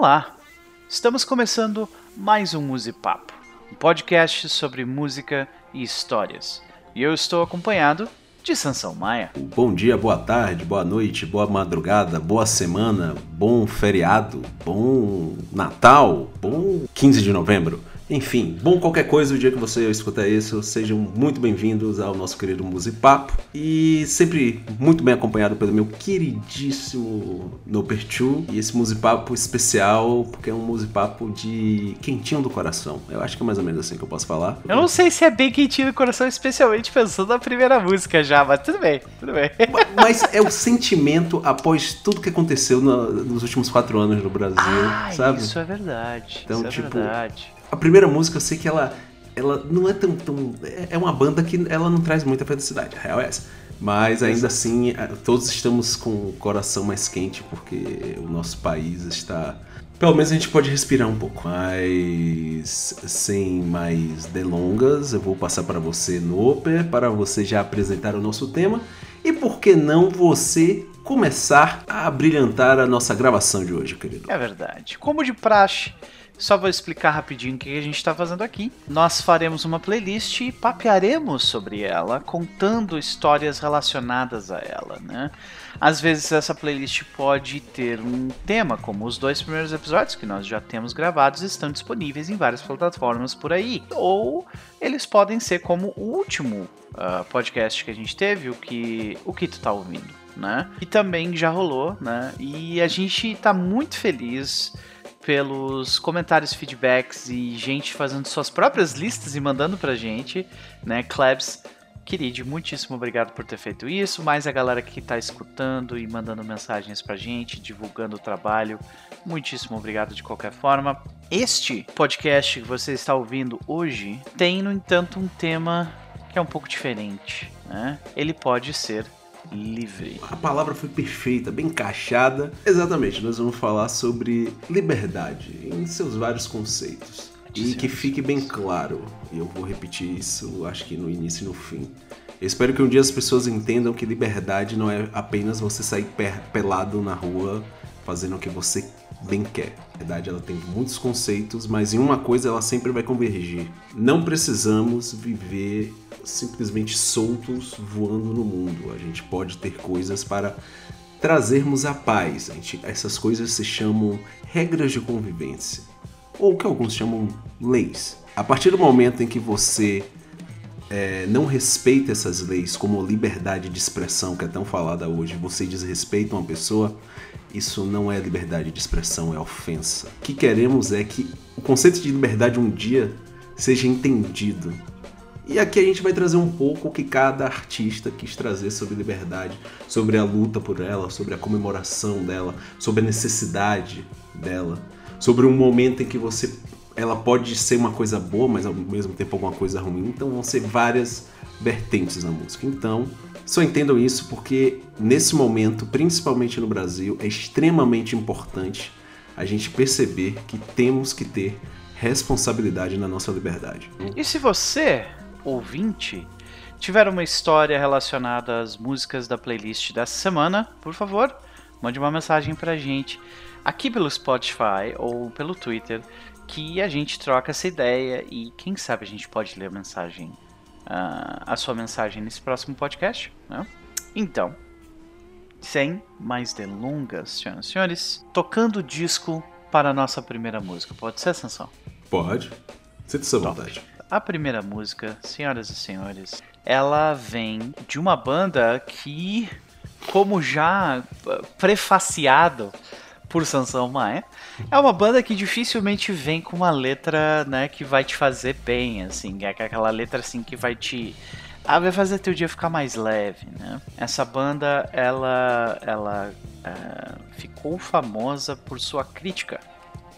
Olá! Estamos começando mais um Musipapo, um podcast sobre música e histórias. E eu estou acompanhado de Sansão Maia. Bom dia, boa tarde, boa noite, boa madrugada, boa semana, bom feriado, bom Natal, bom 15 de novembro. Enfim, bom qualquer coisa o dia que você escutar isso, sejam muito bem-vindos ao nosso querido Musipapo e sempre muito bem acompanhado pelo meu queridíssimo Noperchu e esse Musipapo especial, porque é um Musipapo de quentinho do coração. Eu acho que é mais ou menos assim que eu posso falar. Eu não sei se é bem quentinho do coração, especialmente pensando na primeira música já, mas tudo bem, tudo bem. Mas é o sentimento após tudo que aconteceu no, nos últimos quatro anos no Brasil, ah, sabe? Isso é verdade. Então, isso é tipo, verdade. A primeira música eu sei que ela, ela não é tão, tão. É uma banda que ela não traz muita felicidade, a real é essa. Mas ainda assim, todos estamos com o coração mais quente porque o nosso país está. Pelo menos a gente pode respirar um pouco. Mas sem mais delongas, eu vou passar para você, Noper, para você já apresentar o nosso tema. E por que não você começar a brilhantar a nossa gravação de hoje, querido? É verdade. Como de praxe, só vou explicar rapidinho o que a gente está fazendo aqui. Nós faremos uma playlist e papearemos sobre ela, contando histórias relacionadas a ela, né? Às vezes essa playlist pode ter um tema, como os dois primeiros episódios que nós já temos gravados estão disponíveis em várias plataformas por aí. Ou eles podem ser como o último uh, podcast que a gente teve, o que o que tu tá ouvindo, né? E também já rolou, né? E a gente tá muito feliz pelos comentários, feedbacks e gente fazendo suas próprias listas e mandando pra gente, né? Klebs, querido, muitíssimo obrigado por ter feito isso. Mais a galera que tá escutando e mandando mensagens pra gente, divulgando o trabalho. Muitíssimo obrigado de qualquer forma. Este podcast que você está ouvindo hoje tem, no entanto, um tema que é um pouco diferente, né? Ele pode ser livre. A palavra foi perfeita, bem encaixada. Exatamente, nós vamos falar sobre liberdade em seus vários conceitos. E que fique bem claro, e eu vou repetir isso, acho que no início e no fim. Eu espero que um dia as pessoas entendam que liberdade não é apenas você sair pelado na rua fazendo o que você bem quer. A verdade, ela tem muitos conceitos, mas em uma coisa ela sempre vai convergir. Não precisamos viver simplesmente soltos voando no mundo. A gente pode ter coisas para trazermos a paz. A gente, essas coisas se chamam regras de convivência, ou que alguns chamam leis. A partir do momento em que você é, não respeita essas leis, como liberdade de expressão que é tão falada hoje, você desrespeita uma pessoa, isso não é liberdade de expressão, é ofensa. O que queremos é que o conceito de liberdade um dia seja entendido. E aqui a gente vai trazer um pouco o que cada artista quis trazer sobre liberdade, sobre a luta por ela, sobre a comemoração dela, sobre a necessidade dela, sobre um momento em que você ela pode ser uma coisa boa, mas ao mesmo tempo alguma coisa ruim. Então vão ser várias vertentes na música. Então, só entendam isso porque nesse momento, principalmente no Brasil, é extremamente importante a gente perceber que temos que ter responsabilidade na nossa liberdade. E se você, ouvinte, tiver uma história relacionada às músicas da playlist dessa semana, por favor, mande uma mensagem pra gente aqui pelo Spotify ou pelo Twitter, que a gente troca essa ideia e quem sabe a gente pode ler a mensagem uh, a sua mensagem nesse próximo podcast. Né? Então, sem mais delongas, senhoras e senhores, tocando o disco para a nossa primeira música. Pode ser, Sansão? Pode. Sinta-se à vontade. A primeira música, senhoras e senhores, ela vem de uma banda que, como já prefaciado por Sansão Maia. É uma banda que dificilmente vem com uma letra, né, que vai te fazer bem, assim, é aquela letra assim que vai te ah, vai fazer teu dia ficar mais leve, né? Essa banda, ela, ela é, ficou famosa por sua crítica.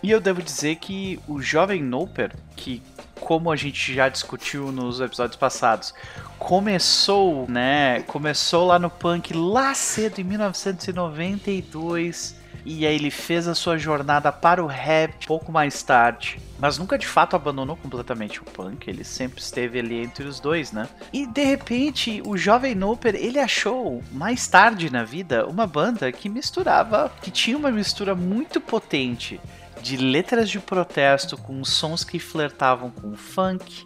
E eu devo dizer que o jovem Noper, que como a gente já discutiu nos episódios passados, começou, né? Começou lá no punk lá cedo em 1992 e aí ele fez a sua jornada para o rap pouco mais tarde. Mas nunca de fato abandonou completamente o punk, ele sempre esteve ali entre os dois, né? E de repente, o jovem Noper, ele achou mais tarde na vida uma banda que misturava, que tinha uma mistura muito potente de letras de protesto com sons que flertavam com funk,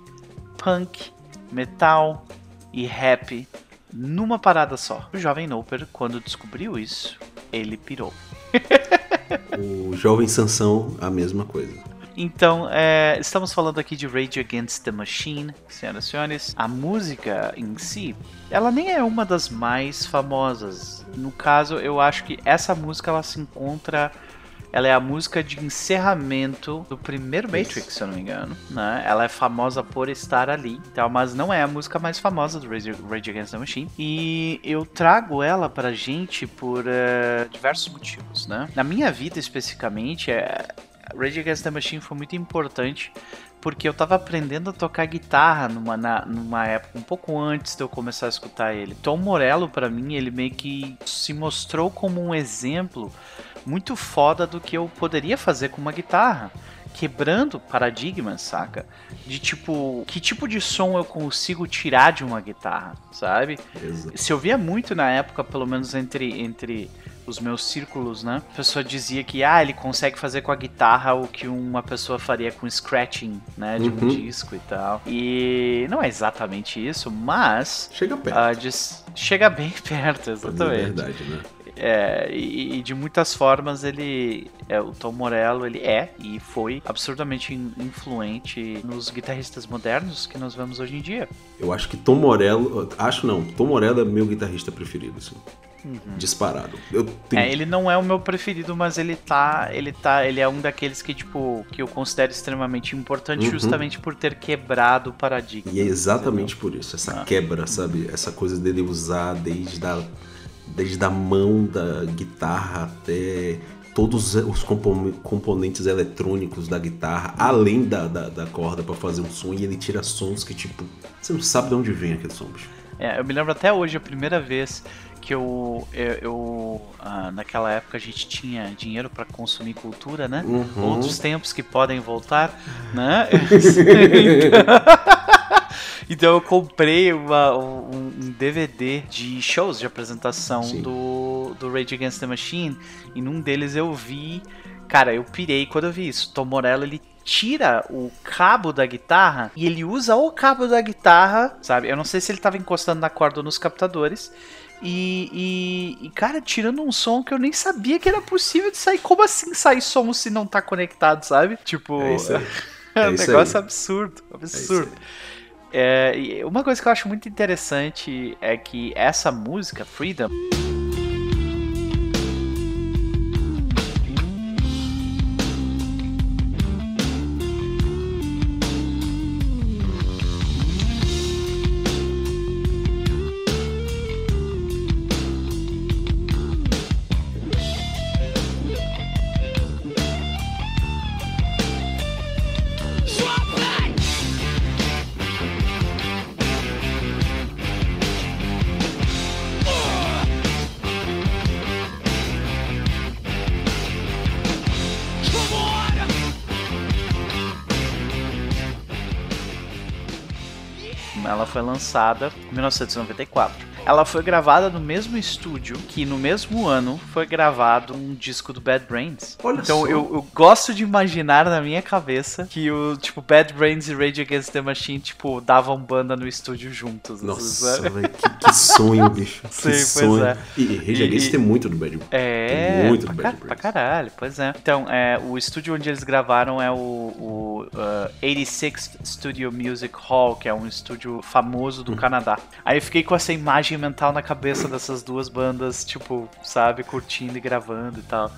punk, metal e rap numa parada só. O jovem Noper, quando descobriu isso, ele pirou. o jovem Sansão, a mesma coisa. Então, é, estamos falando aqui de Rage Against the Machine, senhoras e senhores. A música em si, ela nem é uma das mais famosas. No caso, eu acho que essa música ela se encontra ela é a música de encerramento do primeiro Matrix, se eu não me engano. Né? Ela é famosa por estar ali, então, mas não é a música mais famosa do Rage, Rage Against the Machine. E eu trago ela pra gente por uh, diversos motivos, né? Na minha vida, especificamente, é, Rage Against the Machine foi muito importante porque eu tava aprendendo a tocar guitarra numa, na, numa época um pouco antes de eu começar a escutar ele. Tom Morello, para mim, ele meio que se mostrou como um exemplo muito foda do que eu poderia fazer com uma guitarra. Quebrando paradigmas, saca? De tipo, que tipo de som eu consigo tirar de uma guitarra, sabe? Exato. Se eu via muito na época, pelo menos entre, entre os meus círculos, né? A pessoa dizia que ah, ele consegue fazer com a guitarra o que uma pessoa faria com scratching, né, de uhum. um disco e tal. E não é exatamente isso, mas chega perto. Uh, chega bem perto, exatamente. É verdade, né? É, e, e, de muitas formas ele é, o Tom Morello ele é e foi absurdamente influente nos guitarristas modernos que nós vemos hoje em dia. Eu acho que Tom Morello, acho não, Tom Morello é meu guitarrista preferido, assim. Uhum. Disparado. Tenho... É, ele não é o meu preferido, mas ele tá. Ele tá. Ele é um daqueles que, tipo, que eu considero extremamente importante uhum. justamente por ter quebrado o paradigma. E é exatamente entendeu? por isso, essa ah. quebra, sabe? Essa coisa dele usar desde a, desde a mão da guitarra até todos os componentes eletrônicos da guitarra, além da, da, da corda para fazer um som, e ele tira sons que, tipo, você não sabe de onde vem aquele som, bicho. É, eu me lembro até hoje, a primeira vez que eu, eu, eu ah, naquela época a gente tinha dinheiro para consumir cultura, né? Uhum. Outros tempos que podem voltar, né? então eu comprei uma, um, um, DVD de shows de apresentação do, do Rage Against the Machine e num deles eu vi, cara, eu pirei quando eu vi isso. Tom Morello ele tira o cabo da guitarra e ele usa o cabo da guitarra, sabe? Eu não sei se ele estava encostando na corda ou nos captadores. E, e, e, cara, tirando um som que eu nem sabia que era possível de sair. Como assim sair som se não tá conectado, sabe? Tipo, é, é um negócio aí. absurdo. Absurdo. É, uma coisa que eu acho muito interessante é que essa música, Freedom. Foi lançada em 1994. Ela foi gravada no mesmo estúdio que no mesmo ano foi gravado um disco do Bad Brains. Olha então eu, eu, gosto de imaginar na minha cabeça que o tipo Bad Brains e Rage Against the Machine tipo davam banda no estúdio juntos. Nossa, véio, que, que, sonho, bicho. Sim, que sonho. É. E Rage Against tem muito do Bad Brains. É, tem muito do Bad Brains. Pra caralho, pois é. Então, é, o estúdio onde eles gravaram é o, o uh, 86 Studio Music Hall, que é um estúdio famoso do hum. Canadá. Aí eu fiquei com essa imagem imagem mental na cabeça dessas duas bandas, tipo, sabe, curtindo e gravando e tal.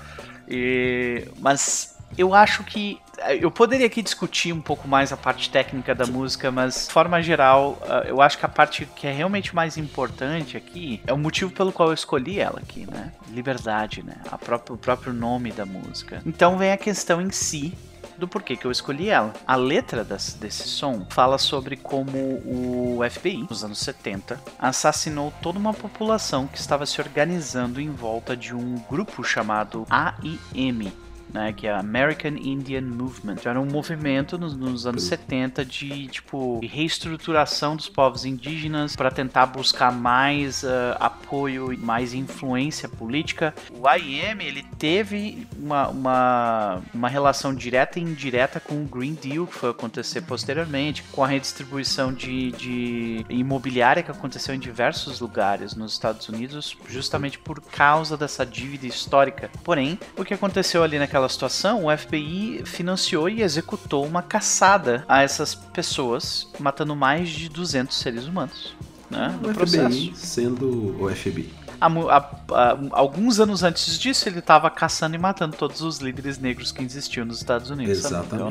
E, mas eu acho que eu poderia aqui discutir um pouco mais a parte técnica da música, mas de forma geral, ah, eu acho que a parte que é realmente mais importante aqui é o motivo pelo qual eu escolhi ela aqui, né? Liberdade, né? Própria, o próprio nome da música. Então vem a questão em si do porquê que eu escolhi ela. A letra das, desse som fala sobre como o FBI, nos anos 70, assassinou toda uma população que estava se organizando em volta de um grupo chamado AIM, né, que é American Indian Movement. Era um movimento nos, nos anos 70 de tipo de reestruturação dos povos indígenas para tentar buscar mais uh, apoio e mais influência política. O IEM ele teve uma, uma, uma relação direta e indireta com o Green Deal que foi acontecer posteriormente, com a redistribuição de, de imobiliária que aconteceu em diversos lugares nos Estados Unidos, justamente por causa dessa dívida histórica. Porém, o que aconteceu ali naquela situação, o FBI financiou e executou uma caçada a essas pessoas, matando mais de 200 seres humanos. Né, no o processo. FBI sendo o FBI. Alguns anos antes disso, ele estava caçando e matando todos os líderes negros que existiam nos Estados Unidos. Exatamente. Então,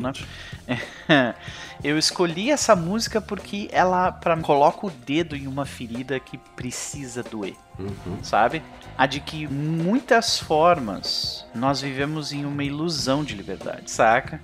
né? Eu escolhi essa música porque ela pra, coloca o dedo em uma ferida que precisa doer, uhum. sabe? A de que muitas formas nós vivemos em uma ilusão de liberdade, saca?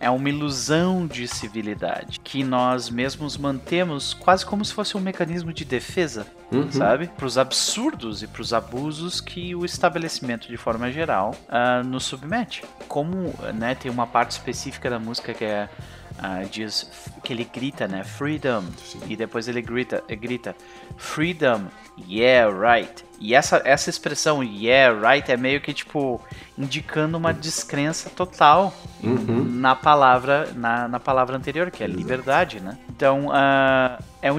É uma ilusão de civilidade que nós mesmos mantemos quase como se fosse um mecanismo de defesa, uhum. sabe? Para os absurdos e para os abusos que o estabelecimento, de forma geral, uh, nos submete. Como né, tem uma parte específica da música que é uh, diz que ele grita, né? Freedom. Sim. E depois ele grita, grita Freedom, yeah, right. E essa, essa expressão yeah, right é meio que tipo indicando uma descrença total uhum. na palavra na, na palavra anterior, que é liberdade, né? Então, uh, é, um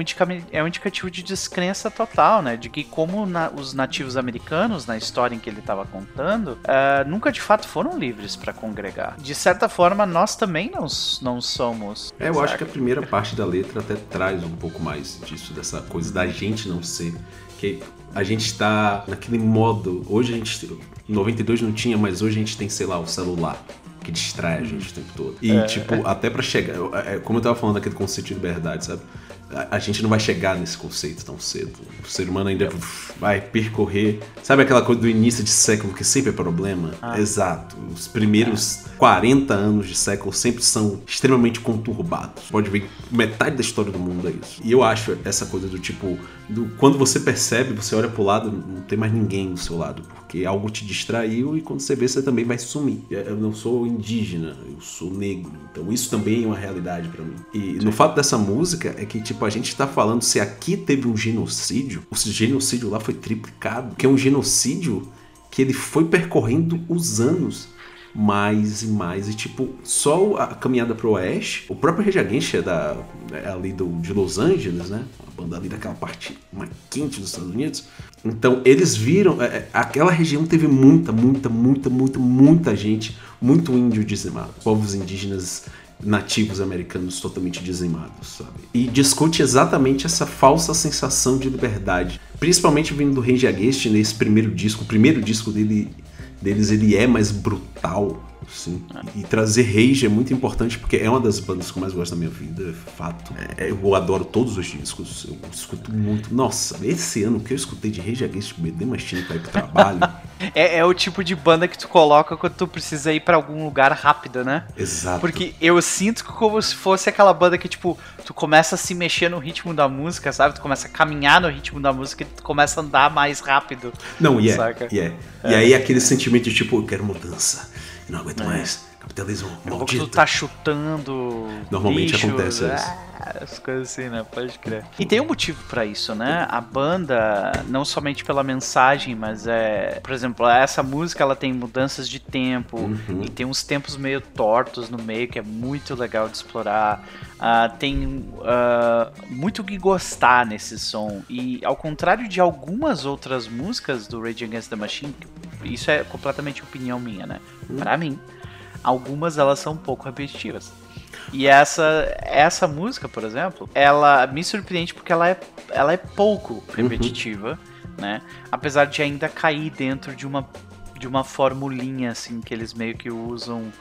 é um indicativo de descrença total, né? De que como na, os nativos americanos, na história em que ele estava contando, uh, nunca de fato foram livres para congregar. De certa forma, nós também não, não somos. É, eu sabe? acho que a primeira parte da letra até traz um pouco mais disso, dessa coisa da gente não ser que a gente está naquele modo. Hoje a gente. Em 92 não tinha, mas hoje a gente tem, sei lá, o celular que distrai a gente o tempo todo. E, é, tipo, é. até para chegar. É, como eu tava falando daquele conceito de liberdade, sabe? A, gente não vai chegar nesse conceito tão cedo. O ser humano ainda vai percorrer. Sabe aquela coisa do início de século que sempre é problema? Ah. Exato. Os primeiros 40 anos de século sempre são extremamente conturbados. Pode ver metade da história do mundo é isso. E eu acho essa coisa do tipo. Do, quando você percebe, você olha pro lado, não tem mais ninguém do seu lado. Porque algo te distraiu e quando você vê, você também vai sumir. Eu não sou indígena, eu sou negro. Então isso também é uma realidade para mim. E no fato dessa música é que, tipo, a gente está falando se aqui teve um genocídio, o genocídio lá foi triplicado, que é um genocídio que ele foi percorrendo os anos mais e mais. E tipo, só a caminhada pro oeste, o próprio é, da, é ali do, de Los Angeles, né? Uma banda ali daquela parte mais quente dos Estados Unidos. Então eles viram, é, é aquela região teve muita, muita, muita, muita, muita gente, muito índio dizimado. Povos indígenas nativos americanos totalmente dizimados, sabe? E discute exatamente essa falsa sensação de liberdade, principalmente vindo do Rage Against nesse primeiro disco. O primeiro disco dele, deles ele é mais brutal, Sim. E trazer Rage é muito importante porque é uma das bandas que eu mais gosto da minha vida, é fato. É, eu adoro todos os discos, eu escuto muito. Nossa, esse ano que eu escutei de Rage Against mais tempo pra ir pro trabalho. é, é, o tipo de banda que tu coloca quando tu precisa ir para algum lugar rápido, né? Exato. Porque eu sinto como se fosse aquela banda que, tipo, tu começa a se mexer no ritmo da música, sabe? Tu começa a caminhar no ritmo da música e tu começa a andar mais rápido. Não, e yeah, é. Yeah. É. E aí aquele sentimento de tipo, eu quero mudança não aguento é. mais. Capitalismo maldito. Tu tá chutando. Normalmente bichos, acontece é, isso. As coisas assim, né? Pode crer. E tem um motivo para isso, né? A banda, não somente pela mensagem, mas é. Por exemplo, essa música ela tem mudanças de tempo uhum. e tem uns tempos meio tortos no meio que é muito legal de explorar. Uh, tem uh, muito que gostar nesse som. E ao contrário de algumas outras músicas do Rage Against the Machine, isso é completamente opinião minha, né? Uhum. Para mim algumas elas são um pouco repetitivas. E essa, essa música, por exemplo, ela me surpreende porque ela é, ela é pouco uhum. repetitiva, uhum. né? Apesar de ainda cair dentro de uma, de uma formulinha, assim, que eles meio que usam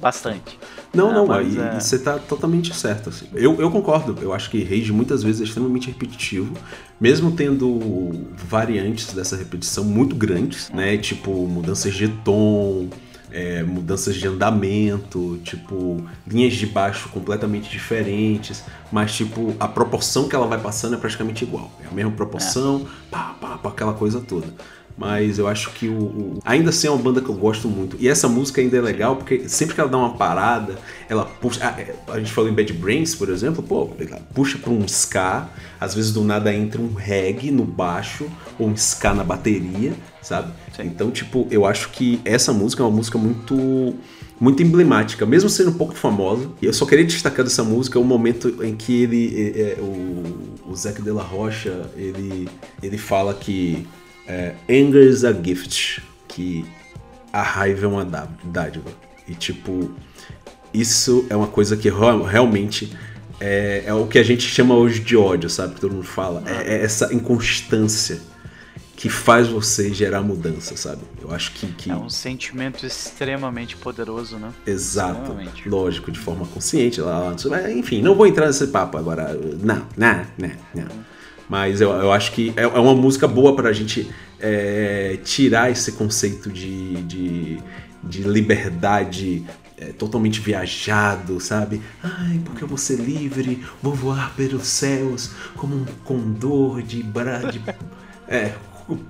bastante. Não, não, ah, aí é... você tá totalmente certo. Assim. Eu, eu concordo, eu acho que Rage muitas vezes é extremamente repetitivo, mesmo tendo variantes dessa repetição muito grandes, né? Tipo, mudanças de tom, é, mudanças de andamento, tipo, linhas de baixo completamente diferentes, mas tipo, a proporção que ela vai passando é praticamente igual. É a mesma proporção, é. pá, pá, pá, aquela coisa toda. Mas eu acho que o, o, ainda assim é uma banda que eu gosto muito. E essa música ainda é legal porque sempre que ela dá uma parada, ela puxa. A, a gente falou em Bad Brains, por exemplo, pô, ela puxa pra um ska, às vezes do nada entra um reggae no baixo, ou um ska na bateria, sabe? Sim. Então, tipo, eu acho que essa música é uma música muito muito emblemática, mesmo sendo um pouco famosa. E eu só queria destacar dessa música o momento em que ele, é, é, o, o Zac de la Rocha, ele, ele fala que é, anger is a gift, que a raiva é uma dádiva. E tipo, isso é uma coisa que realmente é, é, o que a gente chama hoje de ódio, sabe? Que todo mundo fala. É, é, essa inconstância que faz você gerar mudança, sabe? Eu acho que, que... É um sentimento extremamente poderoso, né? Exato. Lógico, de forma consciente. Lá, enfim, não vou entrar nesse papo agora. Não, não, não, não. Mas eu, eu acho que é, é uma música boa para a gente é, tirar esse conceito de, de, de liberdade é, totalmente viajado, sabe? Ai, porque eu vou ser livre, vou voar pelos céus como um condor de. Bra... de é,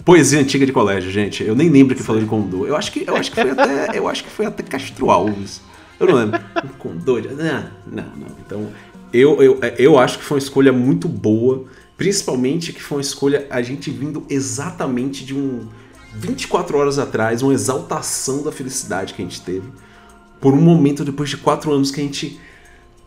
poesia antiga de colégio, gente. Eu nem lembro que falou de condor. Eu acho que, eu acho que foi até, eu acho que foi até Castro Alves. Eu não lembro. Um condor. De... Não, não, não. Então, eu, eu, eu acho que foi uma escolha muito boa Principalmente que foi uma escolha a gente vindo exatamente de um 24 horas atrás, uma exaltação da felicidade que a gente teve. Por um momento depois de quatro anos que a gente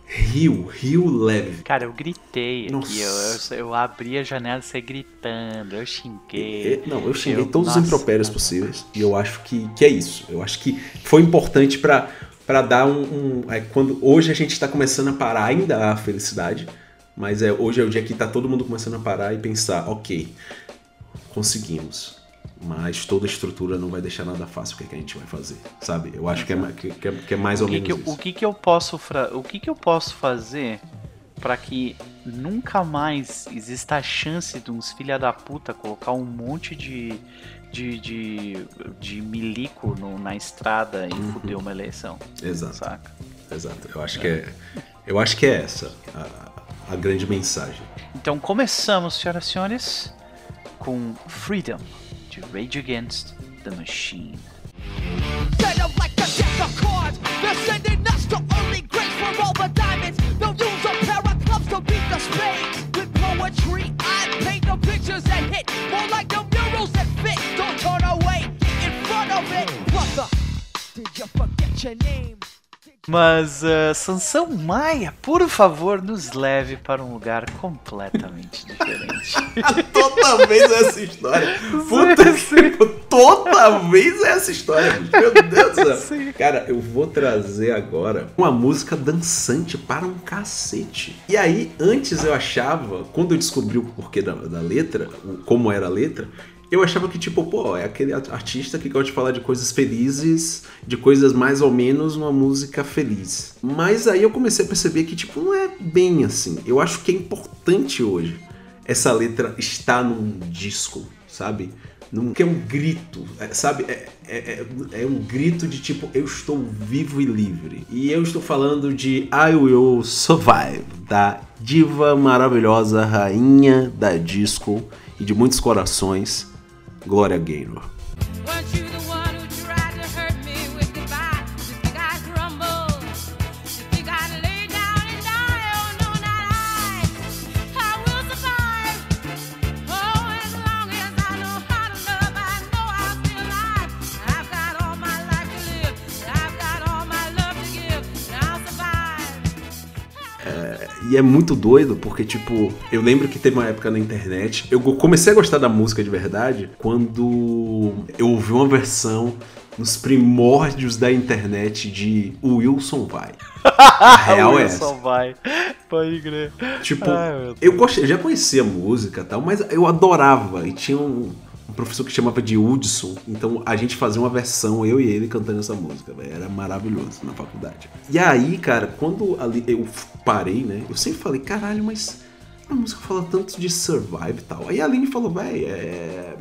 riu, riu leve. Cara, eu gritei Nossa. aqui, eu, eu, eu, abri a janela e saí gritando, eu xinguei. não, eu xinguei eu, todos nossa, os impropérios possíveis e eu acho que, que é isso. Eu acho que foi importante para para dar um, um é, quando hoje a gente está começando a parar ainda a felicidade mas é, hoje é o dia que está todo mundo começando a parar e pensar, ok, conseguimos. Mas toda a estrutura não vai deixar nada fácil o que, é que a gente vai fazer, sabe? Eu acho que é, que, é, que é mais ou menos que, isso. O que, que eu posso o que, que eu posso fazer para que nunca mais exista a chance de uns filha da puta colocar um monte de de, de, de milico no, na estrada e uhum. fuder uma eleição. Exato. Saca? Exato. Eu acho é. que é eu acho que é essa a, a grande mensagem. Então começamos, senhoras e senhores, com Freedom de Rage Against the Machine. Set up like a deck of cards. They're sending us to early grades for all the diamonds. They'll use a pair of clubs to beat the spades. With poetry, I paint the pictures that hit. More like the murals that fit. Don't turn away, get in front of it. Brother, did you forget your name? Mas uh, Sansão Maia, por favor, nos leve para um lugar completamente diferente. toda vez é essa história. Puta que toda vez é essa história. Meu Deus do céu. Sim. Cara, eu vou trazer agora uma música dançante para um cacete. E aí, antes eu achava, quando eu descobri o porquê da, da letra, como era a letra, eu achava que, tipo, pô, é aquele artista que gosta de falar de coisas felizes, de coisas mais ou menos uma música feliz. Mas aí eu comecei a perceber que, tipo, não é bem assim. Eu acho que é importante hoje essa letra estar num disco, sabe? Num, que é um grito, é, sabe? É, é, é, é, um grito de tipo, eu estou vivo e livre. E eu estou falando de I Will Survive, da diva maravilhosa, rainha da disco e de muitos corações, Glória Gaynor. E é muito doido porque, tipo, eu lembro que teve uma época na internet. Eu comecei a gostar da música de verdade quando eu ouvi uma versão nos primórdios da internet de O Wilson Vai. A real é essa. Wilson Vai. Pode crer. Tipo, Ai, eu, gostei, eu já conhecia a música e tal, mas eu adorava. E tinha um, um professor que chamava de Hudson. Então a gente fazia uma versão, eu e ele cantando essa música. Véio. Era maravilhoso na faculdade. E aí, cara, quando ali eu parei, né? Eu sempre falei, caralho, mas a música fala tanto de survive e tal. Aí a Aline falou, véi, é.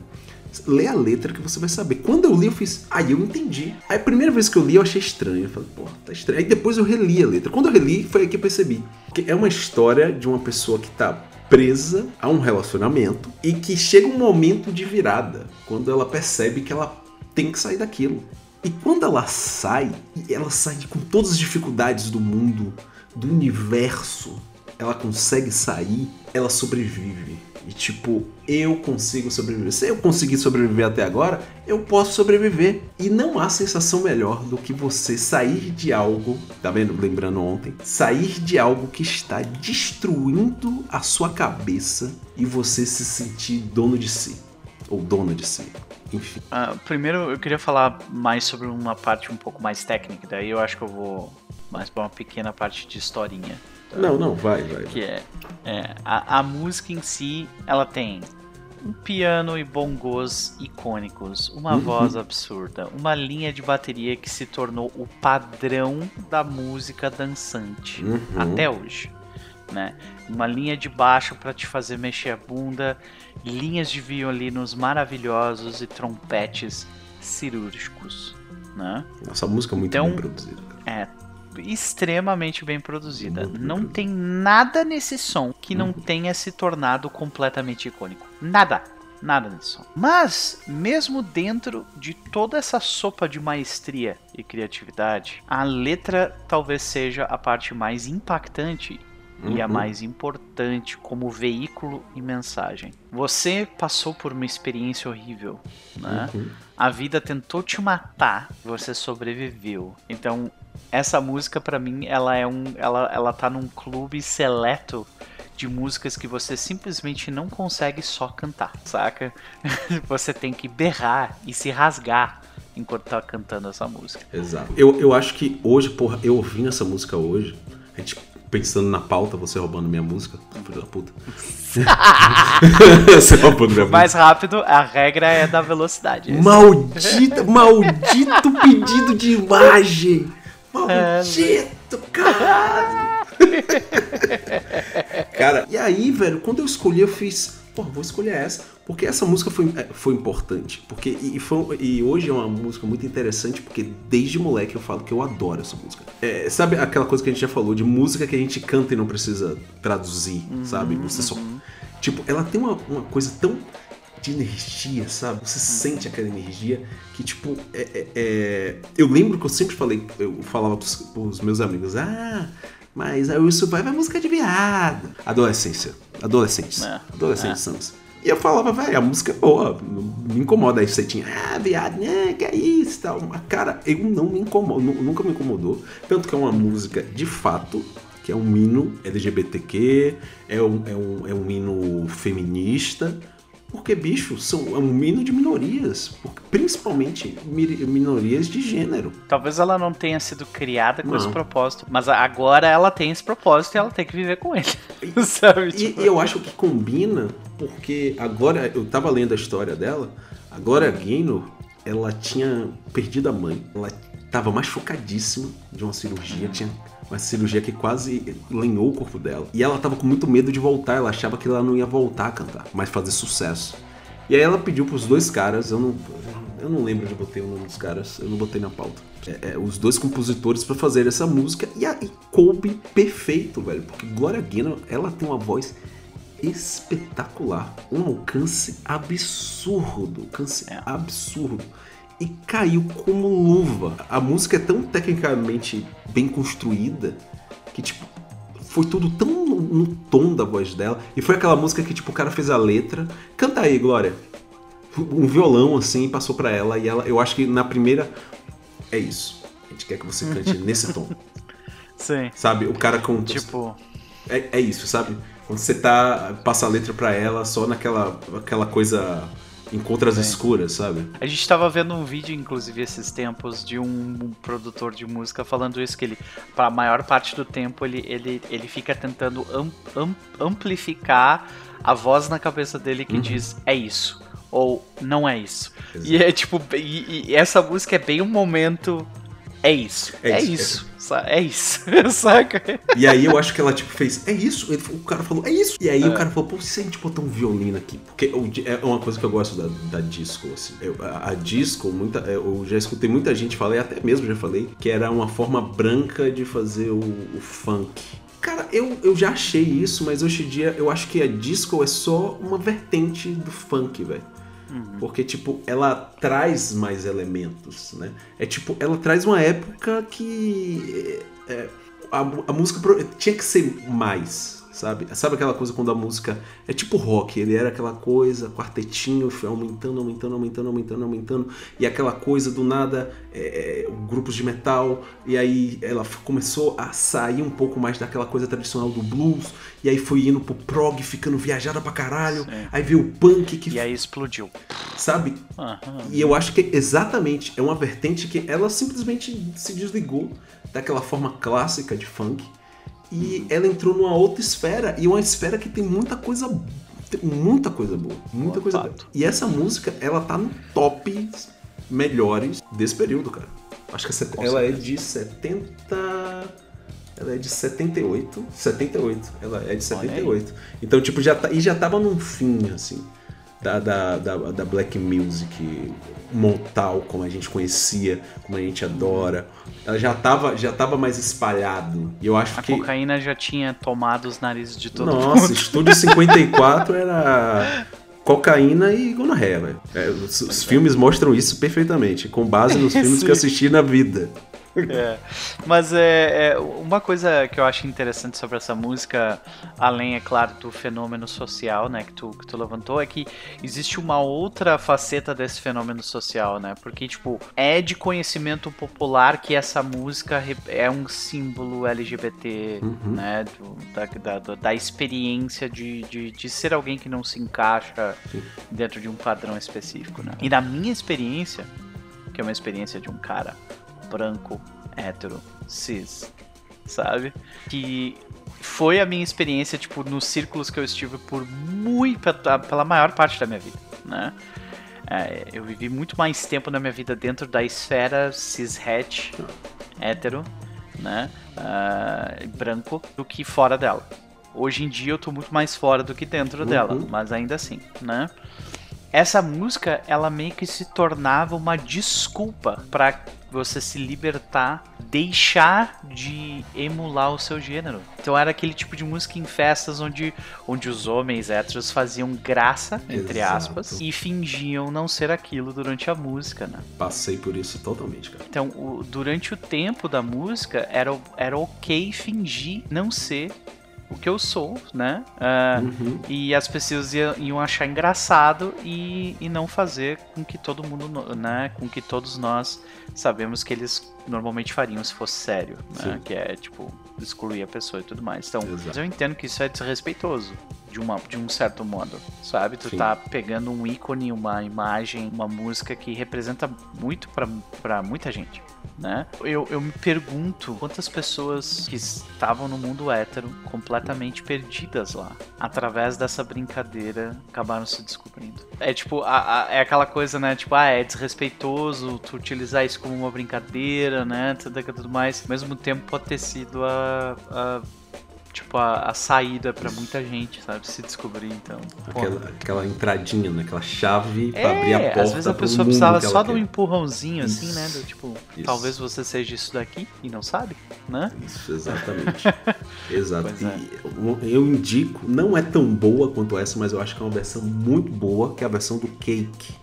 Lê a letra que você vai saber. Quando eu li, eu fiz. Aí eu entendi. Aí a primeira vez que eu li, eu achei estranho. Eu falei, pô, tá estranho. Aí depois eu reli a letra. Quando eu reli, foi aí que eu percebi. Que é uma história de uma pessoa que tá presa a um relacionamento e que chega um momento de virada, quando ela percebe que ela tem que sair daquilo. E quando ela sai, ela sai com todas as dificuldades do mundo, do universo, ela consegue sair, ela sobrevive. E tipo, eu consigo sobreviver. Se eu consegui sobreviver até agora, eu posso sobreviver. E não há sensação melhor do que você sair de algo, tá vendo? Lembrando ontem, sair de algo que está destruindo a sua cabeça e você se sentir dono de si. Ou dona de si. Enfim. Uh, primeiro eu queria falar mais sobre uma parte um pouco mais técnica, daí eu acho que eu vou mais para uma pequena parte de historinha. Não, não, vai, vai. Que é, é a, a música em si, ela tem um piano e bongos icônicos, uma uhum. voz absurda, uma linha de bateria que se tornou o padrão da música dançante uhum. até hoje. Né? Uma linha de baixo para te fazer mexer a bunda, linhas de violinos maravilhosos e trompetes cirúrgicos. Né? Nossa, música é muito então, bem produzida. É, extremamente bem produzida. Não tem nada nesse som que não uhum. tenha se tornado completamente icônico. Nada. Nada nesse som. Mas, mesmo dentro de toda essa sopa de maestria e criatividade, a letra talvez seja a parte mais impactante e a uhum. mais importante como veículo e mensagem. Você passou por uma experiência horrível, né? Uhum. A vida tentou te matar, você sobreviveu. Então, essa música para mim ela é um ela ela tá num clube seleto de músicas que você simplesmente não consegue só cantar, saca? você tem que berrar e se rasgar enquanto tá cantando essa música. Exato. Eu, eu acho que hoje, porra, eu ouvindo essa música hoje, a gente pensando na pauta, você roubando minha música, filho da puta. você roubando minha Mais música. rápido, a regra é da velocidade. Maldita, maldito pedido de imagem. Maldito, cara! cara, e aí, velho, quando eu escolhi, eu fiz. Pô, vou escolher essa. Porque essa música foi, é, foi importante. Porque, e, foi, e hoje é uma música muito interessante, porque desde moleque eu falo que eu adoro essa música. É, sabe aquela coisa que a gente já falou, de música que a gente canta e não precisa traduzir, uhum, sabe? Você só. Uhum. Tipo, ela tem uma, uma coisa tão de energia, sabe? Você sente aquela energia que, tipo, é, é, é... eu lembro que eu sempre falei, eu falava pros, pros meus amigos, ah, mas a Will vai é música de viado. Adolescência. Adolescentes. É. Adolescentes é. E eu falava, velho, a música é boa, me incomoda. Aí você tinha, ah, viado, né, que é isso tal. Cara, eu não me incomodo, nunca me incomodou. Tanto que é uma música de fato, que é um hino LGBTQ, é um, é um, é um hino feminista porque, bicho, são é um mino de minorias, principalmente minorias de gênero. Talvez ela não tenha sido criada com não. esse propósito, mas agora ela tem esse propósito e ela tem que viver com ele. E, sabe? Tipo... E, eu acho que combina, porque agora eu tava lendo a história dela, agora a Gaynor, ela tinha perdido a mãe, ela tava machucadíssima de uma cirurgia, tinha uma cirurgia que quase lenhou o corpo dela. E ela tava com muito medo de voltar, ela achava que ela não ia voltar a cantar, mas fazer sucesso. E aí ela pediu pros dois caras, eu não, eu não lembro de botei o nome dos caras, eu não botei na pauta. É, é, os dois compositores para fazer essa música e, a, e coube perfeito, velho. Porque Gloria Gaynor, ela tem uma voz espetacular, um alcance absurdo, alcance é. absurdo e caiu como luva. A música é tão tecnicamente bem construída que, tipo, foi tudo tão no, no, tom da voz dela. E foi aquela música que, tipo, o cara fez a letra. Canta aí, Glória. Um violão, assim, passou para ela. E ela, eu acho que na primeira. É isso. A gente quer que você cante nesse tom. Sim. Sabe? O cara com. Tipo. É, é isso, sabe? Quando você tá. Passa a letra pra ela só naquela aquela coisa Encontras escuras, sabe? A gente tava vendo um vídeo, inclusive, esses tempos, de um produtor de música falando isso, que ele, para a maior parte do tempo, ele, ele, ele fica tentando am, am, amplificar a voz na cabeça dele que uhum. diz, é isso, ou não é isso. Exato. E é tipo, e, e essa música é bem um momento é isso. É, é isso. isso. É isso. Saca? E aí eu acho que ela, tipo, fez. É isso. Ele, o cara falou, é isso. E aí é. o cara falou, pô, se a gente botar um violino aqui? Porque é uma coisa que eu gosto da, da disco, assim. Eu, a, a, disco, muita, é, eu já escutei muita gente falar, e até mesmo já falei, que era uma forma branca de fazer o, o funk Cara, eu, eu já achei isso, mas hoje em dia eu acho que a disco é só uma vertente do funk, velho. Uhum. Porque, tipo, ela traz mais elementos, né? É tipo, ela traz uma época que. É, a, a música tinha que ser mais, sabe? Sabe aquela coisa quando a música é tipo rock, ele era aquela coisa, quartetinho, foi aumentando, aumentando, aumentando, aumentando, aumentando, e aquela coisa do nada, é, é grupos de metal, e aí ela começou a sair um pouco mais daquela coisa tradicional do blues, e aí foi indo pro prog, ficando viajada pra caralho, Sim. aí veio o punk que. E aí explodiu. Sabe? Uhum. E eu acho que exatamente é uma vertente que ela simplesmente se desligou daquela forma clássica de funk e ela entrou numa outra esfera e uma esfera que tem muita coisa muita coisa boa, muita coisa boa. E essa música, ela tá no top melhores desse período, cara. Acho que ela é de 70 ela é de 78, 78, ela é de 78. Então, tipo, já tá, e já tava num fim assim da, da, da, da black music montal, como a gente conhecia, como a gente adora. Ela já estava já tava mais espalhado. E eu acho a que. A cocaína já tinha tomado os narizes de todo Nossa, mundo. Nossa, Estúdio 54 era cocaína e gonorreia, velho. É, os, os filmes mostram isso perfeitamente, com base nos filmes que eu assisti na vida. É. Mas é, é, uma coisa que eu acho interessante sobre essa música, além, é claro, do fenômeno social, né, que tu, que tu levantou, é que existe uma outra faceta desse fenômeno social, né? Porque, tipo, é de conhecimento popular que essa música é um símbolo LGBT, uhum. né? Do, da, da, da, experiência de, de, de, ser alguém que não se encaixa Sim. dentro de um padrão específico, né? E na minha experiência, que é uma experiência de um cara branco, hétero, cis, sabe? Que foi a minha experiência, tipo, nos círculos que eu estive por muito, pela maior parte da minha vida, né? É, eu vivi muito mais tempo na minha vida dentro da esfera cis-het, hétero, né? Uh, branco, do que fora dela. Hoje em dia eu tô muito mais fora do que dentro uhum. dela, mas ainda assim, né? Essa música, ela meio que se tornava uma desculpa para você se libertar, deixar de emular o seu gênero. Então era aquele tipo de música em festas onde, onde os homens héteros faziam graça, entre Exato. aspas, e fingiam não ser aquilo durante a música, né? Passei por isso totalmente, cara. Então, o, durante o tempo da música, era, era ok fingir não ser o que eu sou, né? Uh, uhum. E as pessoas iam, iam, achar engraçado e, e não fazer com que todo mundo, né? Com que todos nós sabemos que eles normalmente fariam se fosse sério, né? Que é, tipo, excluir a pessoa e tudo mais. Então, eu entendo que isso é desrespeitoso. De, uma, de um certo modo, sabe? Tu Sim. tá pegando um ícone, uma imagem, uma música que representa muito para muita gente né? Eu, eu me pergunto quantas pessoas que estavam no mundo hétero completamente perdidas lá, através dessa brincadeira, acabaram se descobrindo. É tipo, a, a, é aquela coisa, né? Tipo, ah, é desrespeitoso tu utilizar isso como uma brincadeira, né? Tudo, tudo mais. Ao mesmo tempo pode ter sido a, a tipo, a, a saída para muita gente, sabe? Se descobrir, então. Aquela, aquela entradinha, né? Aquela chave é, pra abrir a porta. Às vezes a pessoa precisava só de um empurrãozinho, isso. assim, né? Do, tipo, isso. talvez você seja isso daqui e não sabe, né? Isso, exatamente. Exato. É. Eu, eu indico, não é tão boa quanto essa, mas eu acho que é uma versão muito boa, que é a versão do Cake